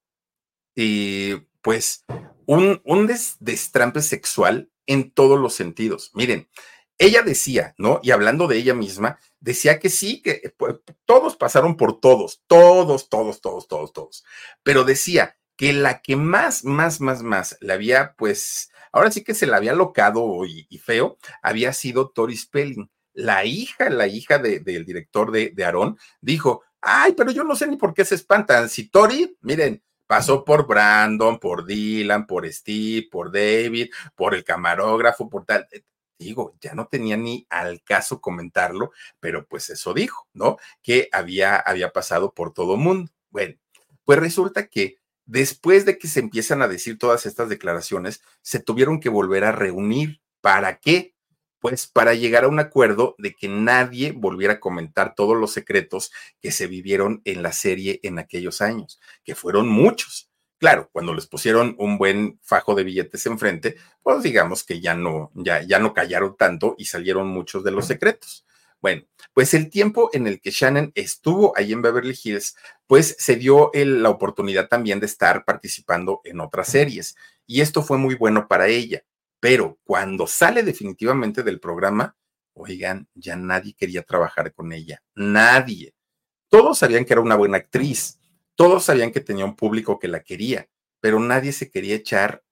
S2: eh, pues, un, un destrampe sexual en todos los sentidos. Miren, ella decía, ¿no? Y hablando de ella misma, decía que sí, que pues, todos pasaron por todos, todos, todos, todos, todos, todos. Pero decía que la que más, más, más, más la había, pues, ahora sí que se la había locado y, feo, había sido Tori Spelling. La hija, la hija del director de, de Aarón, dijo, ay, pero yo no sé ni por qué se espantan. Si Tori, miren, pasó por Brandon, por Dylan, por Steve, por David, por el camarógrafo, por tal. Eh, digo, ya no tenía ni al caso comentarlo, pero pues eso dijo, ¿no? Que había, había pasado por todo mundo. Bueno, pues resulta que después de que se empiezan a decir todas estas declaraciones, se tuvieron que volver a reunir. ¿Para qué? Pues para llegar a un acuerdo de que nadie volviera a comentar todos los secretos que se vivieron en la serie en aquellos años, que fueron muchos. Claro, cuando les pusieron un buen fajo de billetes enfrente, pues digamos que ya no, ya, ya no callaron tanto y salieron muchos de los secretos. Bueno, pues el tiempo en el que Shannon estuvo ahí en Beverly Hills, pues se dio la oportunidad también de estar participando en otras series. Y esto fue muy bueno para ella. Pero cuando sale definitivamente del programa, oigan, ya nadie quería trabajar con ella. Nadie. Todos sabían que era una buena actriz. Todos sabían que tenía un público que la quería, pero nadie se quería echar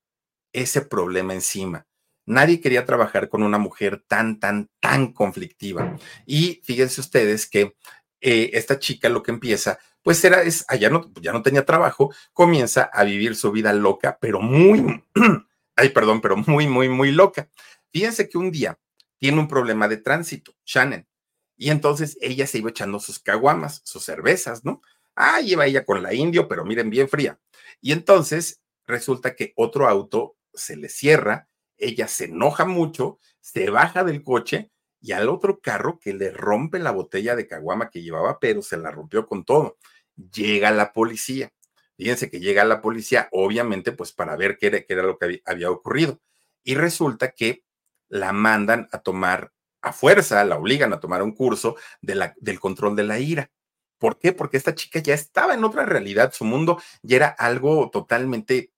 S2: ese problema encima. Nadie quería trabajar con una mujer tan, tan, tan conflictiva. Y fíjense ustedes que eh, esta chica lo que empieza, pues era, es, no, ya no tenía trabajo, comienza a vivir su vida loca, pero muy, ay, perdón, pero muy, muy, muy loca. Fíjense que un día tiene un problema de tránsito, Shannon, y entonces ella se iba echando sus caguamas, sus cervezas, ¿no? Ah, lleva ella con la indio, pero miren, bien fría. Y entonces resulta que otro auto se le cierra ella se enoja mucho, se baja del coche y al otro carro que le rompe la botella de caguama que llevaba, pero se la rompió con todo. Llega la policía. Fíjense que llega la policía, obviamente, pues para ver qué era, lo que había ocurrido. Y resulta que la mandan a tomar a fuerza, la obligan a tomar un curso de la, del control de la ira. ¿Por qué? Porque esta chica ya estaba en otra realidad, su mundo ya era algo totalmente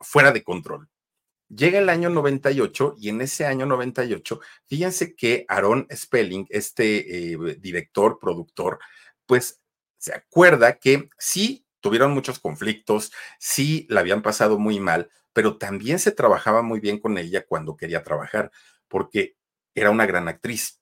S2: fuera de control. Llega el año 98 y en ese año 98, fíjense que Aaron Spelling, este eh, director, productor, pues se acuerda que sí tuvieron muchos conflictos, sí la habían pasado muy mal, pero también se trabajaba muy bien con ella cuando quería trabajar, porque era una gran actriz.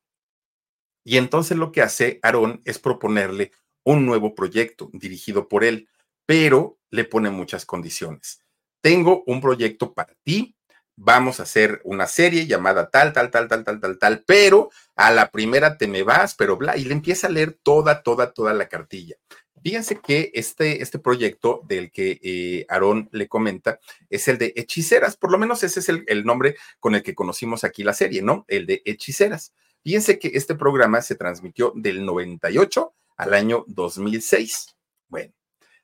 S2: Y entonces lo que hace Aaron es proponerle un nuevo proyecto dirigido por él, pero le pone muchas condiciones tengo un proyecto para ti, vamos a hacer una serie llamada tal, tal, tal, tal, tal, tal, tal, pero a la primera te me vas, pero bla, y le empieza a leer toda, toda, toda la cartilla. Fíjense que este, este proyecto del que eh, Aarón le comenta es el de Hechiceras, por lo menos ese es el, el nombre con el que conocimos aquí la serie, ¿no? El de Hechiceras. Fíjense que este programa se transmitió del 98 al año 2006. Bueno,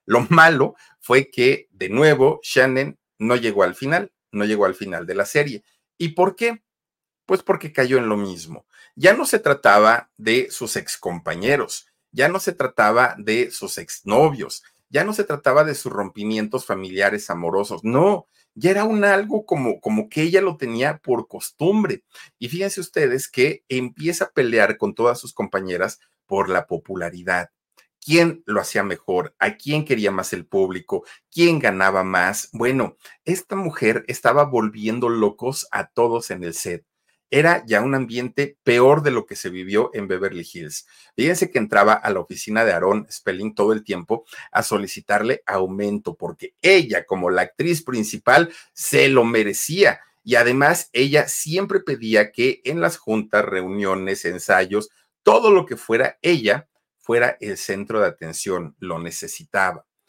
S2: lo malo fue que, de nuevo, Shannon no llegó al final, no llegó al final de la serie. ¿Y por qué? Pues porque cayó en lo mismo. Ya no se trataba de sus excompañeros, ya no se trataba de sus exnovios, ya no se trataba de sus rompimientos familiares amorosos, no, ya era un algo como, como que ella lo tenía por costumbre. Y fíjense ustedes que empieza a pelear con todas sus compañeras por la popularidad quién lo hacía mejor, a quién quería más el público, quién ganaba más. Bueno, esta mujer estaba volviendo locos a todos en el set. Era ya un ambiente peor de lo que se vivió en Beverly Hills. Fíjense que entraba a la oficina de Aaron Spelling todo el tiempo a solicitarle aumento porque ella, como la actriz principal, se lo merecía. Y además, ella siempre pedía que en las juntas, reuniones, ensayos, todo lo que fuera ella, fuera el centro de atención, lo necesitaba.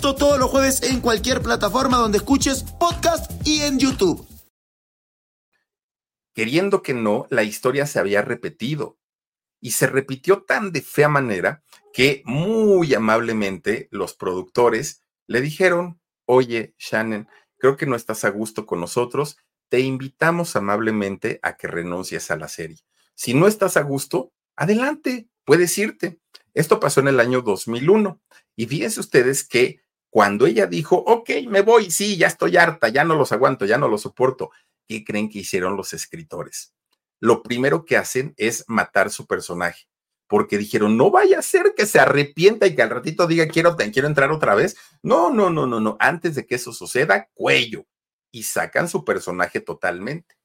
S1: Esto todos los jueves en cualquier plataforma donde escuches podcast y en YouTube.
S2: Queriendo que no, la historia se había repetido y se repitió tan de fea manera que muy amablemente los productores le dijeron, oye, Shannon, creo que no estás a gusto con nosotros, te invitamos amablemente a que renuncies a la serie. Si no estás a gusto, adelante, puedes irte. Esto pasó en el año 2001 y fíjense ustedes que Cuando ella dijo, ok, me voy, sí, ya estoy harta, ya no los aguanto, ya no los soporto, ¿qué creen que hicieron los escritores? Lo primero que hacen es matar su personaje, porque dijeron, no vaya a ser que se arrepienta y que al ratito diga, quiero, quiero entrar otra vez. No, no, no, no, no, antes de que eso suceda, cuello. Y sacan su personaje totalmente.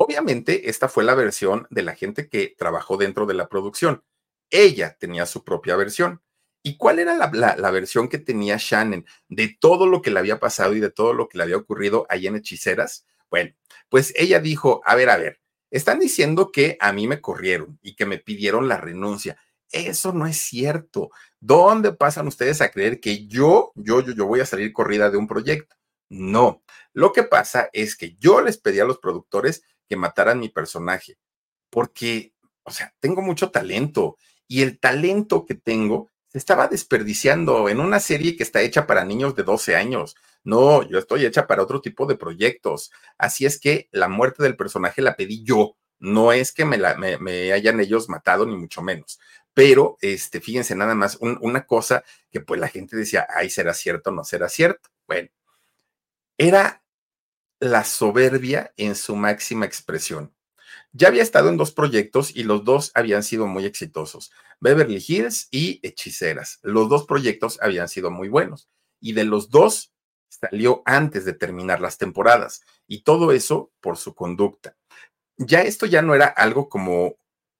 S2: Obviamente esta fue la versión de la gente que trabajó dentro de la producción. Ella tenía su propia versión. ¿Y cuál era la, versión que tenía Shannon de todo lo que le había pasado y de todo lo que le había ocurrido ahí en Hechiceras? Bueno, pues ella dijo, a ver, a ver, están diciendo que a mí me corrieron y que me pidieron la renuncia. Eso no es cierto. ¿Dónde pasan ustedes a creer que yo, yo, yo, yo voy a salir corrida de un proyecto? No. Lo que pasa es que yo les pedí a los productores que mataran mi personaje porque, o sea, tengo mucho talento y el talento que tengo se estaba desperdiciando en una serie que está hecha para niños de 12 años. No, yo estoy hecha para otro tipo de proyectos. Así es que la muerte del personaje la pedí yo. No es que me, la, me, hayan ellos matado, ni mucho menos. Pero, este, fíjense nada más, una cosa que pues la gente decía, ay, ¿será cierto no será cierto? Bueno, era la soberbia en su máxima expresión. Ya había estado en dos proyectos y los dos habían sido muy exitosos. Beverly Hills y Hechiceras. Los dos proyectos habían sido muy buenos. Y de los dos salió antes de terminar las temporadas. Y todo eso por su conducta. Ya esto ya no era algo como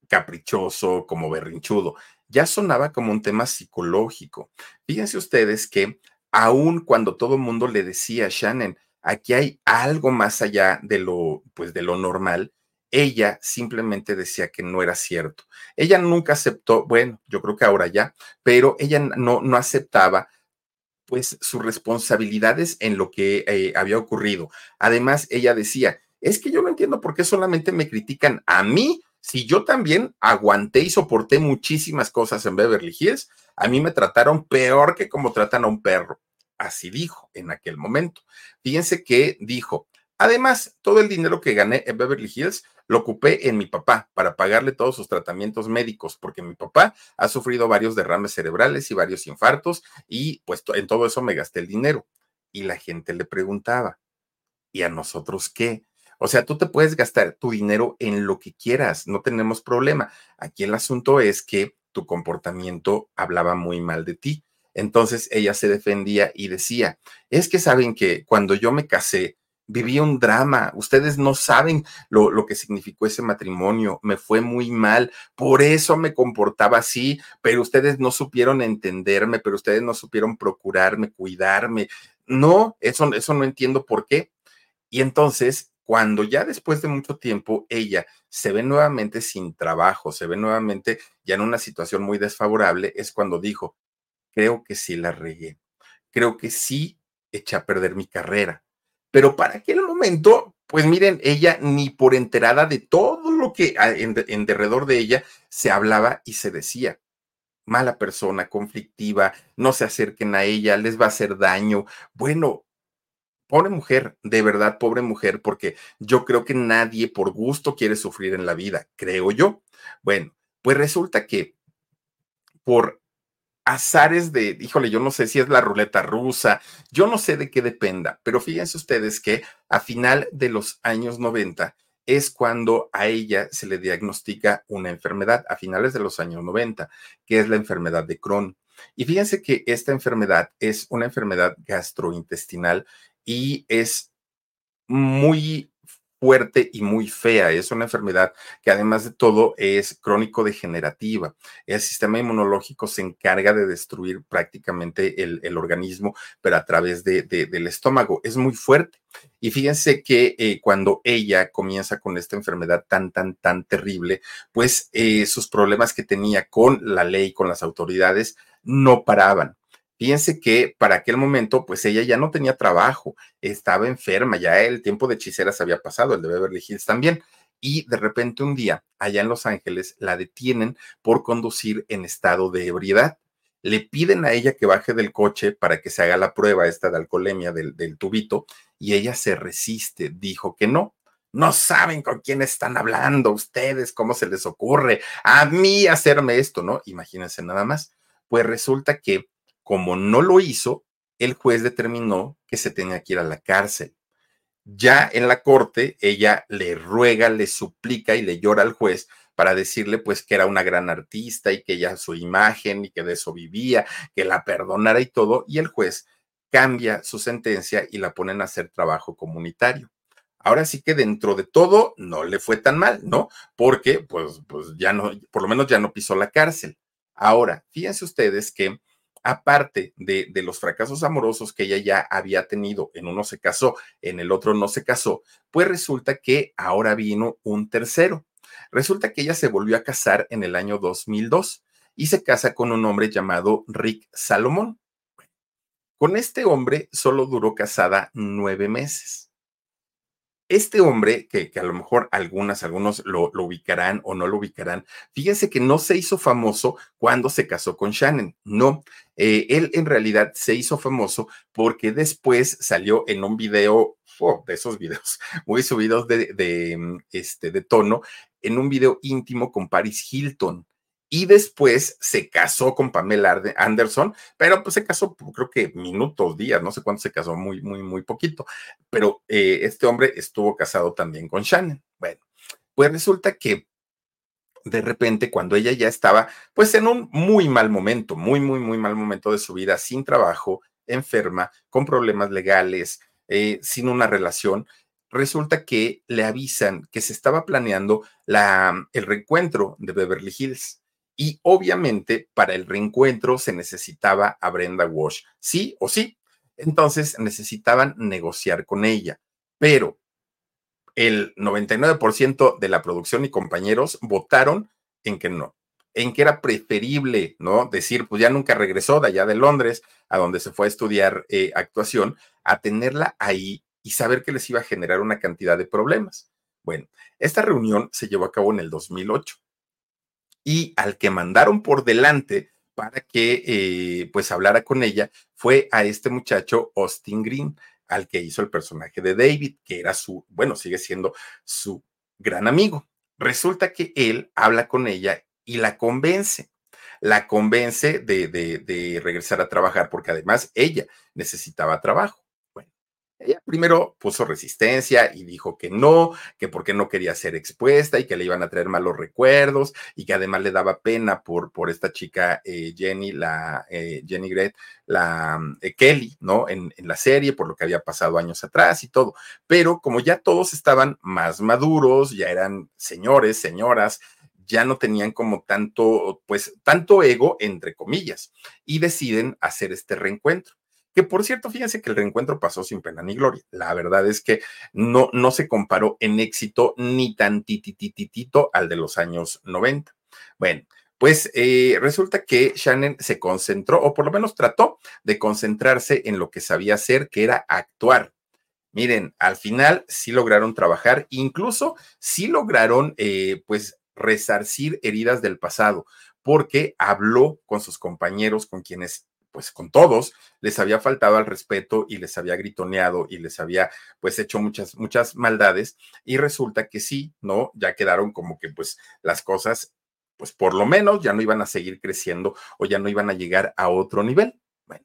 S2: caprichoso, como berrinchudo. Ya sonaba como un tema psicológico. Fíjense ustedes que aun cuando todo el mundo le decía a Shannon, aquí hay algo más allá de lo, pues de lo normal, ella simplemente decía que no era cierto. Ella nunca aceptó, bueno, yo creo que ahora ya, pero ella no, no aceptaba pues sus responsabilidades en lo que eh, había ocurrido. Además, ella decía, es que yo no entiendo por qué solamente me critican a mí, si yo también aguanté y soporté muchísimas cosas en Beverly Hills, a mí me trataron peor que como tratan a un perro. Así dijo en aquel momento. Fíjense que dijo, Además, todo el dinero que gané en Beverly Hills lo ocupé en mi papá para pagarle todos sus tratamientos médicos, porque mi papá ha sufrido varios derrames cerebrales y varios infartos y pues en todo eso me gasté el dinero. Y la gente le preguntaba, ¿y a nosotros qué? O sea, tú te puedes gastar tu dinero en lo que quieras, no tenemos problema. Aquí el asunto es que tu comportamiento hablaba muy mal de ti. Entonces ella se defendía y decía, es que saben que cuando yo me casé, viví un drama, ustedes no saben lo, lo, que significó ese matrimonio, me fue muy mal, por eso me comportaba así, pero ustedes no supieron entenderme, pero ustedes no supieron procurarme, cuidarme. No, eso, eso no entiendo por qué. Y entonces, cuando ya después de mucho tiempo ella se ve nuevamente sin trabajo, se ve nuevamente ya en una situación muy desfavorable, es cuando dijo, creo que sí la regué, creo que sí eché a perder mi carrera pero para aquel momento, pues miren, ella ni por enterada de todo lo que en, derredor de ella se hablaba y se decía. Mala persona, conflictiva, no se acerquen a ella, les va a hacer daño. Bueno, pobre mujer, de verdad, pobre mujer, porque yo creo que nadie por gusto quiere sufrir en la vida, creo yo. Bueno, pues resulta que por azares de, híjole, yo no sé si es la ruleta rusa, yo no sé de qué dependa, pero fíjense ustedes que a final de los años 90 es cuando a ella se le diagnostica una enfermedad, a finales de los años 90, que es la enfermedad de Crohn. Y fíjense que esta enfermedad es una enfermedad gastrointestinal y es muy fuerte y muy fea. Es una enfermedad que además de todo es crónico-degenerativa. El sistema inmunológico se encarga de destruir prácticamente el, organismo, pero a través de, del estómago. Es muy fuerte. Y fíjense que eh, cuando ella comienza con esta enfermedad tan, tan, tan terrible, pues eh, sus problemas que tenía con la ley, con las autoridades, no paraban. Fíjense que para aquel momento, pues ella ya no tenía trabajo, estaba enferma, ya el tiempo de hechiceras había pasado, el de Beverly Hills también. Y de repente un día, allá en Los Ángeles, la detienen por conducir en estado de ebriedad. Le piden a ella que baje del coche para que se haga la prueba esta de alcoholemia del, del tubito y ella se resiste, dijo que no, no saben con quién están hablando ustedes, cómo se les ocurre a mí hacerme esto, ¿no? Imagínense nada más. Pues resulta que como no lo hizo, el juez determinó que se tenía que ir a la cárcel. Ya en la corte, ella le ruega, le suplica y le llora al juez para decirle pues que era una gran artista y que ella su imagen y que de eso vivía, que la perdonara y todo, y el juez cambia su sentencia y la ponen a hacer trabajo comunitario. Ahora sí que dentro de todo no le fue tan mal, ¿no? Porque pues, pues ya no, por lo menos ya no pisó la cárcel. Ahora, fíjense ustedes que aparte de, de, los fracasos amorosos que ella ya había tenido, en uno se casó, en el otro no se casó, pues resulta que ahora vino un tercero. Resulta que ella se volvió a casar en el año 2002 y se casa con un hombre llamado Rick Salomón. Con este hombre solo duró casada nueve meses. Este hombre, que, a lo mejor algunas, algunos lo, ubicarán o no lo ubicarán, fíjense que no se hizo famoso cuando se casó con Shannon, no, eh, él en realidad se hizo famoso porque después salió en un video, oh, de esos videos muy subidos de, de, mm, este, de tono, en un video íntimo con Paris Hilton y después se casó con Pamela Anderson, pero pues se casó creo que minutos, días, no sé cuánto se casó, muy, muy, muy poquito, pero eh, este hombre estuvo casado también con Shannon. Bueno, pues resulta que de repente cuando ella ya estaba pues en un muy mal momento, muy, muy, muy mal momento de su vida, sin trabajo, enferma, con problemas legales, eh, sin una relación, resulta que le avisan que se estaba planeando la, el reencuentro de Beverly Hills. Y obviamente para el reencuentro se necesitaba a Brenda Walsh, sí o sí. Entonces necesitaban negociar con ella, pero el 99% de la producción y compañeros votaron en que no, en que era preferible, ¿no? Decir, pues ya nunca regresó de allá de Londres, a donde se fue a estudiar eh, actuación, a tenerla ahí y saber que les iba a generar una cantidad de problemas. Bueno, esta reunión se llevó a cabo en el 2008 y al que mandaron por delante para que eh, pues hablara con ella fue a este muchacho Austin Green, al que hizo el personaje de David, que era su, bueno, sigue siendo su gran amigo. Resulta que él habla con ella y la convence, la convence de, de, de regresar a trabajar porque además ella necesitaba trabajo. Ella primero puso resistencia y dijo que no, que porque no quería ser expuesta y que le iban a traer malos recuerdos y que además le daba pena por, por esta chica eh, Jenny, la eh, Jenny Gret, la eh, Kelly, ¿no? En, en la serie, por lo que había pasado años atrás y todo. Pero como ya todos estaban más maduros, ya eran señores, señoras, ya no tenían como tanto, pues, tanto ego, entre comillas, y deciden hacer este reencuentro que por cierto, fíjense que el reencuentro pasó sin pena ni gloria. La verdad es que no, no se comparó en éxito ni tantitititito al de los años 90. Bueno, pues eh, resulta que Shannon se concentró, o por lo menos trató de concentrarse en lo que sabía hacer, que era actuar. Miren, al final sí lograron trabajar, incluso sí lograron, eh, pues, resarcir heridas del pasado, porque habló con sus compañeros, con quienes pues con todos les había faltado al respeto y les había gritoneado y les había pues hecho muchas, muchas maldades y resulta que sí, ¿no? Ya quedaron como que pues las cosas, pues por lo menos ya no iban a seguir creciendo o ya no iban a llegar a otro nivel. Bueno,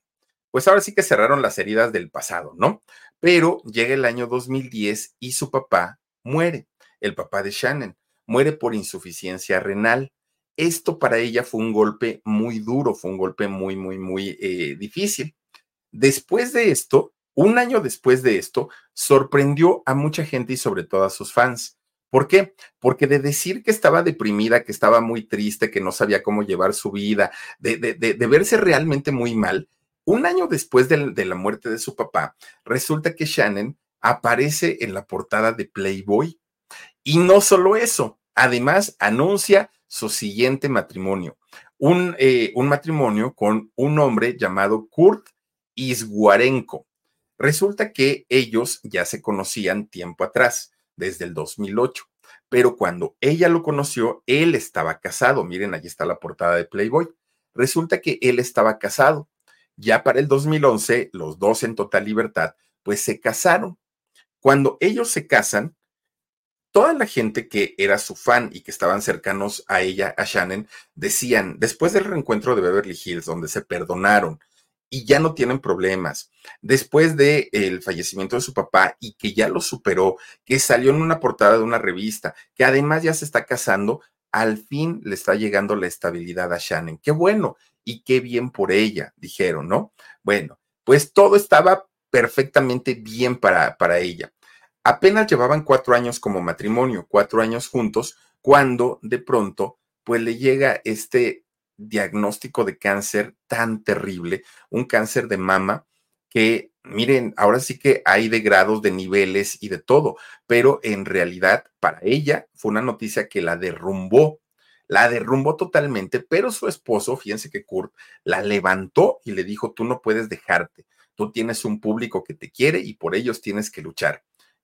S2: pues ahora sí que cerraron las heridas del pasado, ¿no? Pero llega el año 2010 y su papá muere, el papá de Shannon, muere por insuficiencia renal. Esto para ella fue un golpe muy duro, fue un golpe muy, muy, muy eh, difícil. Después de esto, un año después de esto, sorprendió a mucha gente y sobre todo a sus fans. ¿Por qué? Porque de decir que estaba deprimida, que estaba muy triste, que no sabía cómo llevar su vida, de, de, verse realmente muy mal, un año después de, de la muerte de su papá, resulta que Shannon aparece en la portada de Playboy. Y no solo eso, además anuncia su siguiente matrimonio, un, eh, un matrimonio con un hombre llamado Kurt Isguarenko. Resulta que ellos ya se conocían tiempo atrás, desde el 2008, pero cuando ella lo conoció, él estaba casado. Miren, allí está la portada de Playboy. Resulta que él estaba casado. Ya para el 2011, los dos en total libertad, pues se casaron. Cuando ellos se casan, toda la gente que era su fan y que estaban cercanos a ella, a Shannon, decían, después del reencuentro de Beverly Hills, donde se perdonaron y ya no tienen problemas. Después del el fallecimiento de su papá y que ya lo superó, que salió en una portada de una revista, que además ya se está casando, al fin le está llegando la estabilidad a Shannon. Qué bueno y qué bien por ella, dijeron, ¿no? Bueno, pues todo estaba perfectamente bien para, para ella. Apenas llevaban cuatro años como matrimonio, cuatro años juntos, cuando de pronto, pues le llega este diagnóstico de cáncer tan terrible, un cáncer de mama que, miren, ahora sí que hay de grados, de niveles y de todo, pero en realidad para ella fue una noticia que la derrumbó, la derrumbó totalmente, pero su esposo, fíjense que Kurt, la levantó y le dijo, tú no puedes dejarte, tú tienes un público que te quiere y por ellos tienes que luchar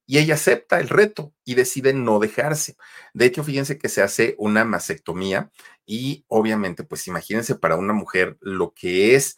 S2: y ella acepta el reto y decide no dejarse. De hecho, fíjense que se hace una mastectomía y obviamente, pues imagínense para una mujer lo que es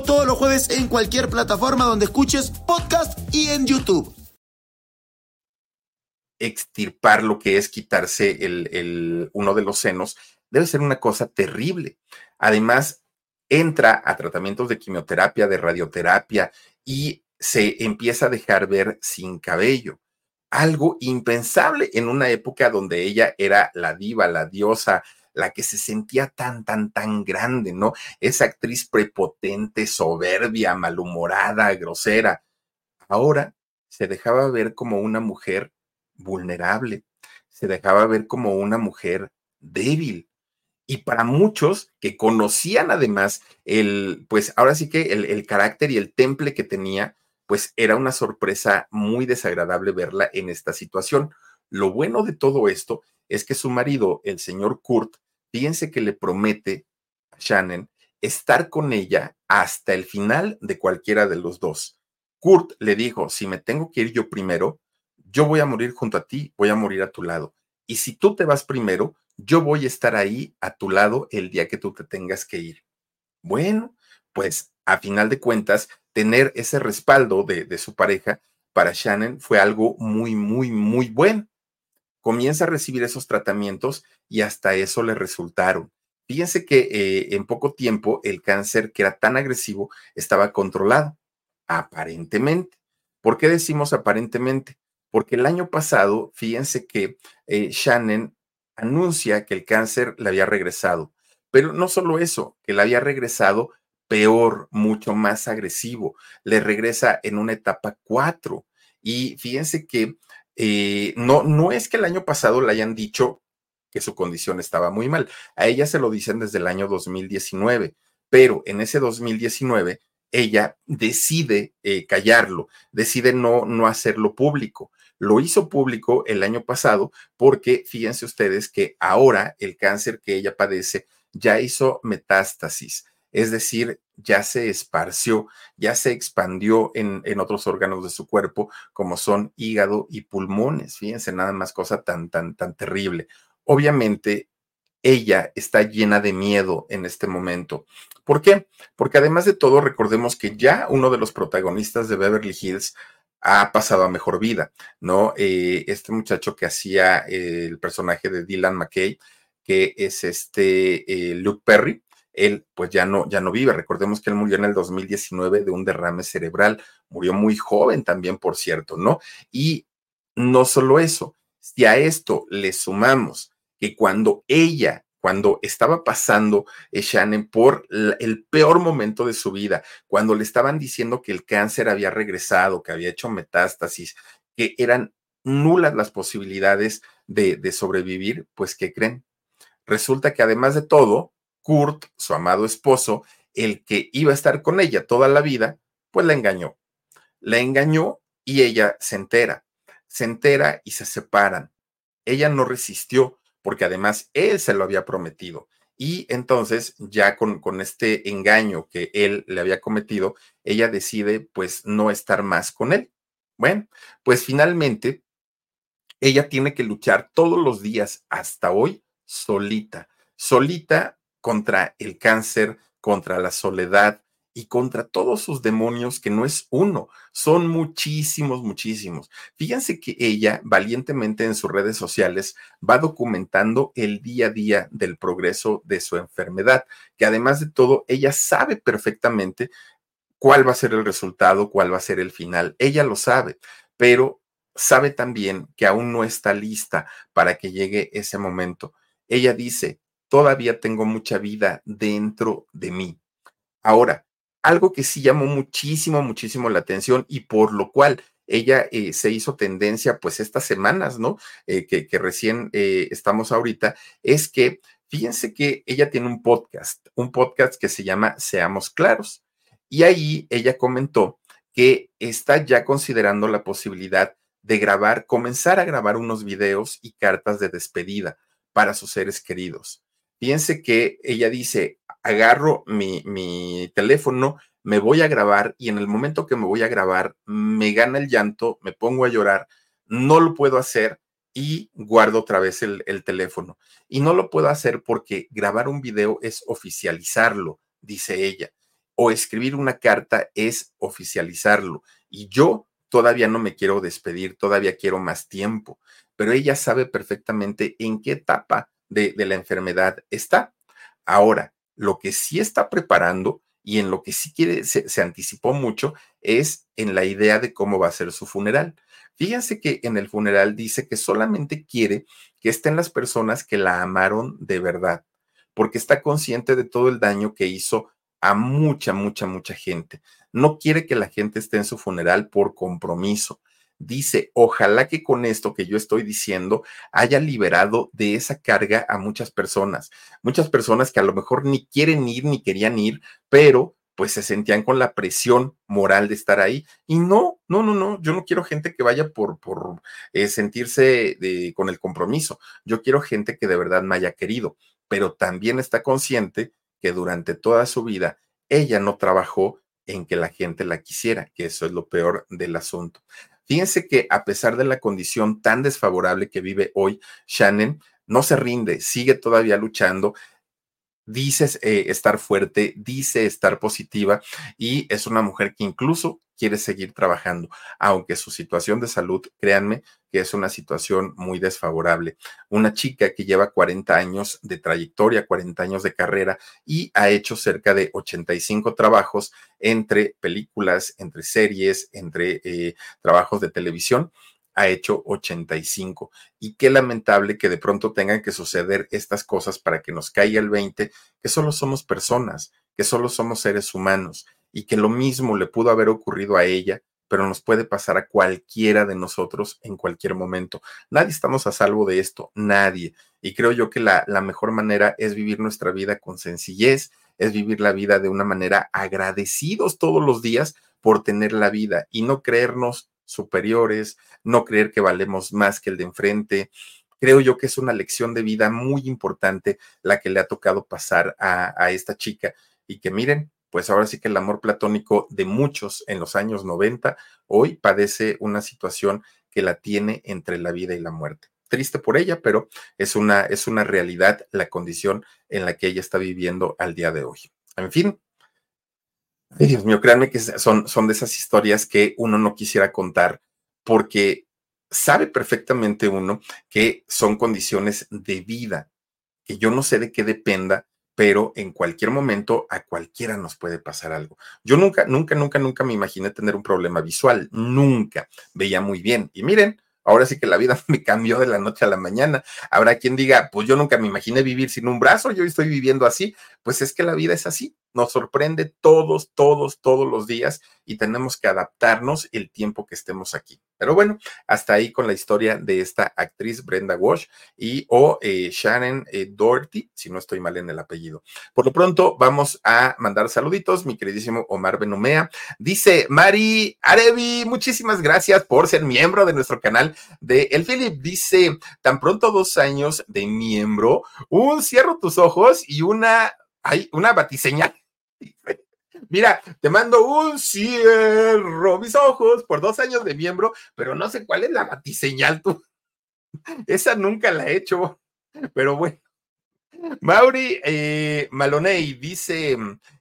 S1: Todos los jueves en cualquier plataforma donde escuches podcast y en YouTube.
S2: Extirpar lo que es quitarse el, uno de los senos debe ser una cosa terrible. Además, entra a tratamientos de quimioterapia, de radioterapia y se empieza a dejar ver sin cabello. Algo impensable en una época donde ella era la diva, la diosa, la que se sentía tan, tan, tan grande, ¿no? Esa actriz prepotente, soberbia, malhumorada, grosera. Ahora se dejaba ver como una mujer vulnerable, se dejaba ver como una mujer débil. Y para muchos que conocían además el, pues ahora sí que el, el carácter y el temple que tenía, pues era una sorpresa muy desagradable verla en esta situación. Lo bueno de todo esto es que su marido, el señor Kurt, fíjense que le promete a Shannon estar con ella hasta el final de cualquiera de los dos. Kurt le dijo, si me tengo que ir yo primero, yo voy a morir junto a ti, voy a morir a tu lado. Y si tú te vas primero, yo voy a estar ahí a tu lado el día que tú te tengas que ir. Bueno, pues a final de cuentas, tener ese respaldo de, de su pareja para Shannon fue algo muy, muy, muy bueno comienza a recibir esos tratamientos y hasta eso le resultaron. Fíjense que eh, en poco tiempo el cáncer que era tan agresivo estaba controlado, aparentemente. ¿Por qué decimos aparentemente? Porque el año pasado, fíjense que eh, Shannon anuncia que el cáncer le había regresado, pero no solo eso, que le había regresado peor, mucho más agresivo, le regresa en una etapa 4. Y fíjense que eh, no, no es que el año pasado le hayan dicho que su condición estaba muy mal. A ella se lo dicen desde el año 2019, pero en ese 2019 ella decide eh, callarlo, decide no, no hacerlo público. Lo hizo público el año pasado porque fíjense ustedes que ahora el cáncer que ella padece ya hizo metástasis es decir, ya se esparció, ya se expandió en, en, otros órganos de su cuerpo, como son hígado y pulmones. Fíjense, nada más cosa tan, tan, tan terrible. Obviamente, ella está llena de miedo en este momento. ¿Por qué? Porque además de todo, recordemos que ya uno de los protagonistas de Beverly Hills ha pasado a mejor vida, ¿no? Eh, este muchacho que hacía el personaje de Dylan McKay, que es este eh, Luke Perry, él pues ya no, ya no vive. Recordemos que él murió en el 2019 de un derrame cerebral, murió muy joven también, por cierto, ¿no? Y no solo eso, si a esto le sumamos que cuando ella, cuando estaba pasando eh, Shannon por el peor momento de su vida, cuando le estaban diciendo que el cáncer había regresado, que había hecho metástasis, que eran nulas las posibilidades de, de sobrevivir, pues ¿qué creen? Resulta que además de todo, Kurt, su amado esposo, el que iba a estar con ella toda la vida, pues la engañó. La engañó y ella se entera. Se entera y se separan. Ella no resistió porque además él se lo había prometido. Y entonces, ya con, con, este engaño que él le había cometido, ella decide pues no estar más con él. Bueno, pues finalmente, ella tiene que luchar todos los días hasta hoy solita, solita contra el cáncer, contra la soledad, y contra todos sus demonios, que no es uno, son muchísimos, muchísimos. Fíjense que ella valientemente en sus redes sociales va documentando el día a día del progreso de su enfermedad, que además de todo, ella sabe perfectamente cuál va a ser el resultado, cuál va a ser el final. Ella lo sabe, pero sabe también que aún no está lista para que llegue ese momento. Ella dice, todavía tengo mucha vida dentro de mí. Ahora, algo que sí llamó muchísimo, muchísimo la atención y por lo cual ella eh, se hizo tendencia pues estas semanas, ¿no? Eh, que, recién eh, estamos ahorita, es que fíjense que ella tiene un podcast, un podcast que se llama Seamos Claros. Y ahí ella comentó que está ya considerando la posibilidad de grabar, comenzar a grabar unos videos y cartas de despedida para sus seres queridos. Fíjense que ella dice, agarro mi, mi teléfono, me voy a grabar y en el momento que me voy a grabar, me gana el llanto, me pongo a llorar, no lo puedo hacer y guardo otra vez el, el, teléfono. Y no lo puedo hacer porque grabar un video es oficializarlo, dice ella, o escribir una carta es oficializarlo. Y yo todavía no me quiero despedir, todavía quiero más tiempo, pero ella sabe perfectamente en qué etapa de, la enfermedad está. Ahora, lo que sí está preparando y en lo que sí quiere, se, se, anticipó mucho, es en la idea de cómo va a ser su funeral. Fíjense que en el funeral dice que solamente quiere que estén las personas que la amaron de verdad, porque está consciente de todo el daño que hizo a mucha, mucha, mucha gente. No quiere que la gente esté en su funeral por compromiso dice, ojalá que con esto que yo estoy diciendo haya liberado de esa carga a muchas personas, muchas personas que a lo mejor ni quieren ir ni querían ir, pero pues se sentían con la presión moral de estar ahí. Y no, no, no, no, yo no quiero gente que vaya por, por eh, sentirse con el compromiso, yo quiero gente que de verdad me haya querido, pero también está consciente que durante toda su vida ella no trabajó en que la gente la quisiera, que eso es lo peor del asunto. Fíjense que a pesar de la condición tan desfavorable que vive hoy Shannon, no se rinde, sigue todavía luchando dice eh, estar fuerte, dice estar positiva y es una mujer que incluso quiere seguir trabajando, aunque su situación de salud, créanme, que es una situación muy desfavorable. Una chica que lleva 40 años de trayectoria, 40 años de carrera y ha hecho cerca de 85 trabajos entre películas, entre series, entre eh, trabajos de televisión ha hecho 85. Y qué lamentable que de pronto tengan que suceder estas cosas para que nos caiga el 20, que solo somos personas, que solo somos seres humanos y que lo mismo le pudo haber ocurrido a ella, pero nos puede pasar a cualquiera de nosotros en cualquier momento. Nadie estamos a salvo de esto, nadie. Y creo yo que la, la mejor manera es vivir nuestra vida con sencillez, es vivir la vida de una manera agradecidos todos los días por tener la vida y no creernos superiores, no creer que valemos más que el de enfrente. Creo yo que es una lección de vida muy importante la que le ha tocado pasar a, esta chica y que miren, pues ahora sí que el amor platónico de muchos en los años 90 hoy padece una situación que la tiene entre la vida y la muerte. Triste por ella, pero es una, es una realidad la condición en la que ella está viviendo al día de hoy. En fin, Dios mío, créanme que son, son de esas historias que uno no quisiera contar porque sabe perfectamente uno que son condiciones de vida, que yo no sé de qué dependa, pero en cualquier momento a cualquiera nos puede pasar algo. Yo nunca, nunca, nunca, nunca me imaginé tener un problema visual, nunca. Veía muy bien. Y miren, ahora sí que la vida me cambió de la noche a la mañana. Habrá quien diga, pues yo nunca me imaginé vivir sin un brazo, yo estoy viviendo así. Pues es que la vida es así nos sorprende todos, todos, todos los días y tenemos que adaptarnos el tiempo que estemos aquí. Pero bueno, hasta ahí con la historia de esta actriz Brenda Walsh y o eh, Sharon eh, Doherty, si no estoy mal en el apellido. Por lo pronto, vamos a mandar saluditos. Mi queridísimo Omar Benumea dice: Mari Arevi, muchísimas gracias por ser miembro de nuestro canal. De El Philip. Dice, tan pronto dos años de miembro, un cierro tus ojos y una, hay una batiseñal. Mira, te mando un cierro mis ojos por dos años de miembro, pero no sé cuál es la batiseñal tú. Esa nunca la he hecho, pero bueno. Mauri eh, Maloney dice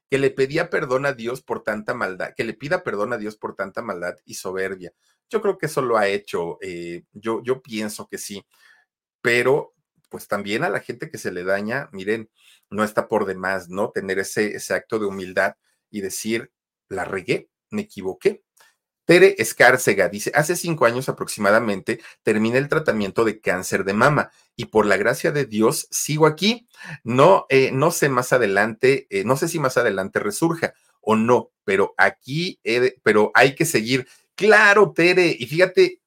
S2: que le pedía perdón a Dios por tanta maldad, que le pida perdón a Dios por tanta maldad y soberbia. Yo creo que eso lo ha hecho, eh, yo, yo pienso que sí, pero pues también a la gente que se le daña, miren, no está por demás, ¿no? Tener ese, ese acto de humildad y decir, la regué, me equivoqué. Tere Escárcega dice, hace cinco años aproximadamente terminé el tratamiento de cáncer de mama y por la gracia de Dios sigo aquí. No, eh, no sé más adelante, eh, no sé si más adelante resurja o no, pero aquí, pero hay que seguir. Claro, Tere, y fíjate,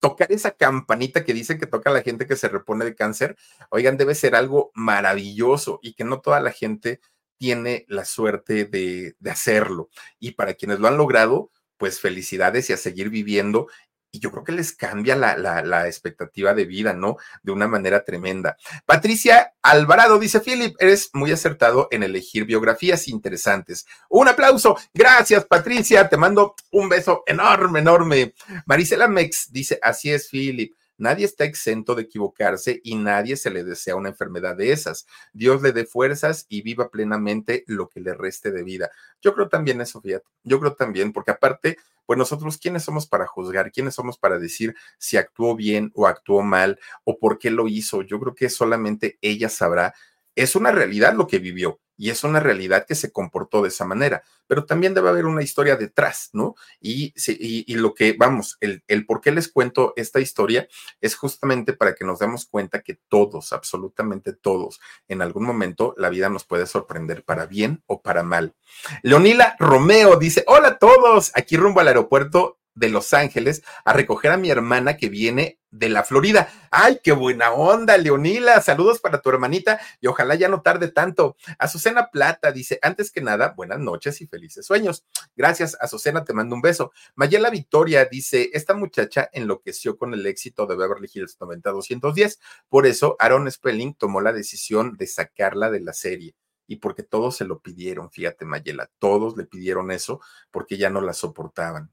S2: tocar esa campanita que dice que toca la gente que se repone de cáncer, oigan, debe ser algo maravilloso y que no toda la gente tiene la suerte de, de hacerlo. Y para quienes lo han logrado, pues felicidades y a seguir viviendo. Y yo creo que les cambia la, la, expectativa de vida, ¿no? De una manera tremenda. Patricia Alvarado dice, Philip, eres muy acertado en elegir biografías interesantes. Un aplauso. Gracias, Patricia. Te mando un beso enorme, enorme. Marisela Mex dice, así es, Philip. Nadie está exento de equivocarse y nadie se le desea una enfermedad de esas. Dios le dé fuerzas y viva plenamente lo que le reste de vida. Yo creo también eso, fíjate. Yo creo también, porque aparte, pues nosotros, ¿quiénes somos para juzgar? ¿Quiénes somos para decir si actuó bien o actuó mal o por qué lo hizo? Yo creo que solamente ella sabrá. Es una realidad lo que vivió y es una realidad que se comportó de esa manera, pero también debe haber una historia detrás, ¿no? Y, y, lo que, vamos, el, el, por qué les cuento esta historia es justamente para que nos demos cuenta que todos, absolutamente todos, en algún momento la vida nos puede sorprender para bien o para mal. Leonila Romeo dice, hola a todos, aquí rumbo al aeropuerto de Los Ángeles a recoger a mi hermana que viene de la Florida. ¡Ay, qué buena onda, Leonila! Saludos para tu hermanita y ojalá ya no tarde tanto. Azucena Plata dice, antes que nada, buenas noches y felices sueños. Gracias, Azucena, te mando un beso. Mayela Victoria dice, esta muchacha enloqueció con el éxito de Beverly Hills 90210. Por eso, Aaron Spelling tomó la decisión de sacarla de la serie y porque todos se lo pidieron, fíjate Mayela, todos le pidieron eso porque ya no la soportaban.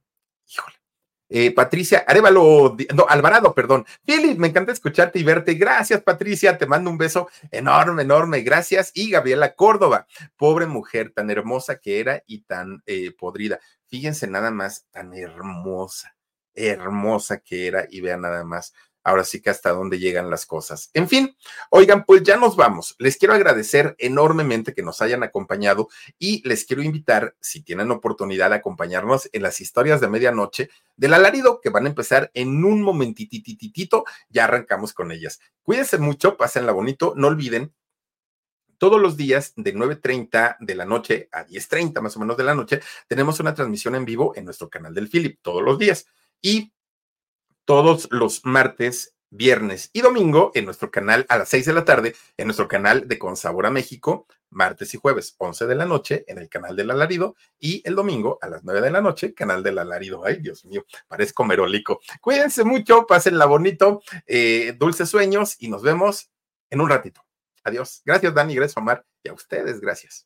S2: Híjole. Eh, Patricia Arevalo, no, Alvarado, perdón. Philip, me encanta escucharte y verte. Gracias, Patricia. Te mando un beso enorme, enorme. Gracias. Y Gabriela Córdoba, pobre mujer, tan hermosa que era y tan eh, podrida. Fíjense nada más, tan hermosa, hermosa que era y vean nada más ahora sí que hasta dónde llegan las cosas. En fin, oigan, pues ya nos vamos. Les quiero agradecer enormemente que nos hayan acompañado y les quiero invitar, si tienen oportunidad, de acompañarnos en las historias de medianoche del alarido que van a empezar en un momentitititito. Ya arrancamos con ellas. Cuídense mucho, pásenla bonito. No olviden todos los días de 9.30 de la noche a 10.30 más o menos de la noche, tenemos una transmisión en vivo en nuestro canal del Philip, todos los días. Y todos los martes, viernes y domingo en nuestro canal a las 6 de la tarde, en nuestro canal de Consabor a México, martes y jueves, 11 de la noche, en el canal del alarido, y el domingo a las 9 de la noche, canal del alarido. Ay, Dios mío, parezco merólico. Cuídense mucho, pásenla bonito, eh, dulces sueños y nos vemos en un ratito. Adiós. Gracias, Dani, gracias, Omar, y a ustedes, gracias.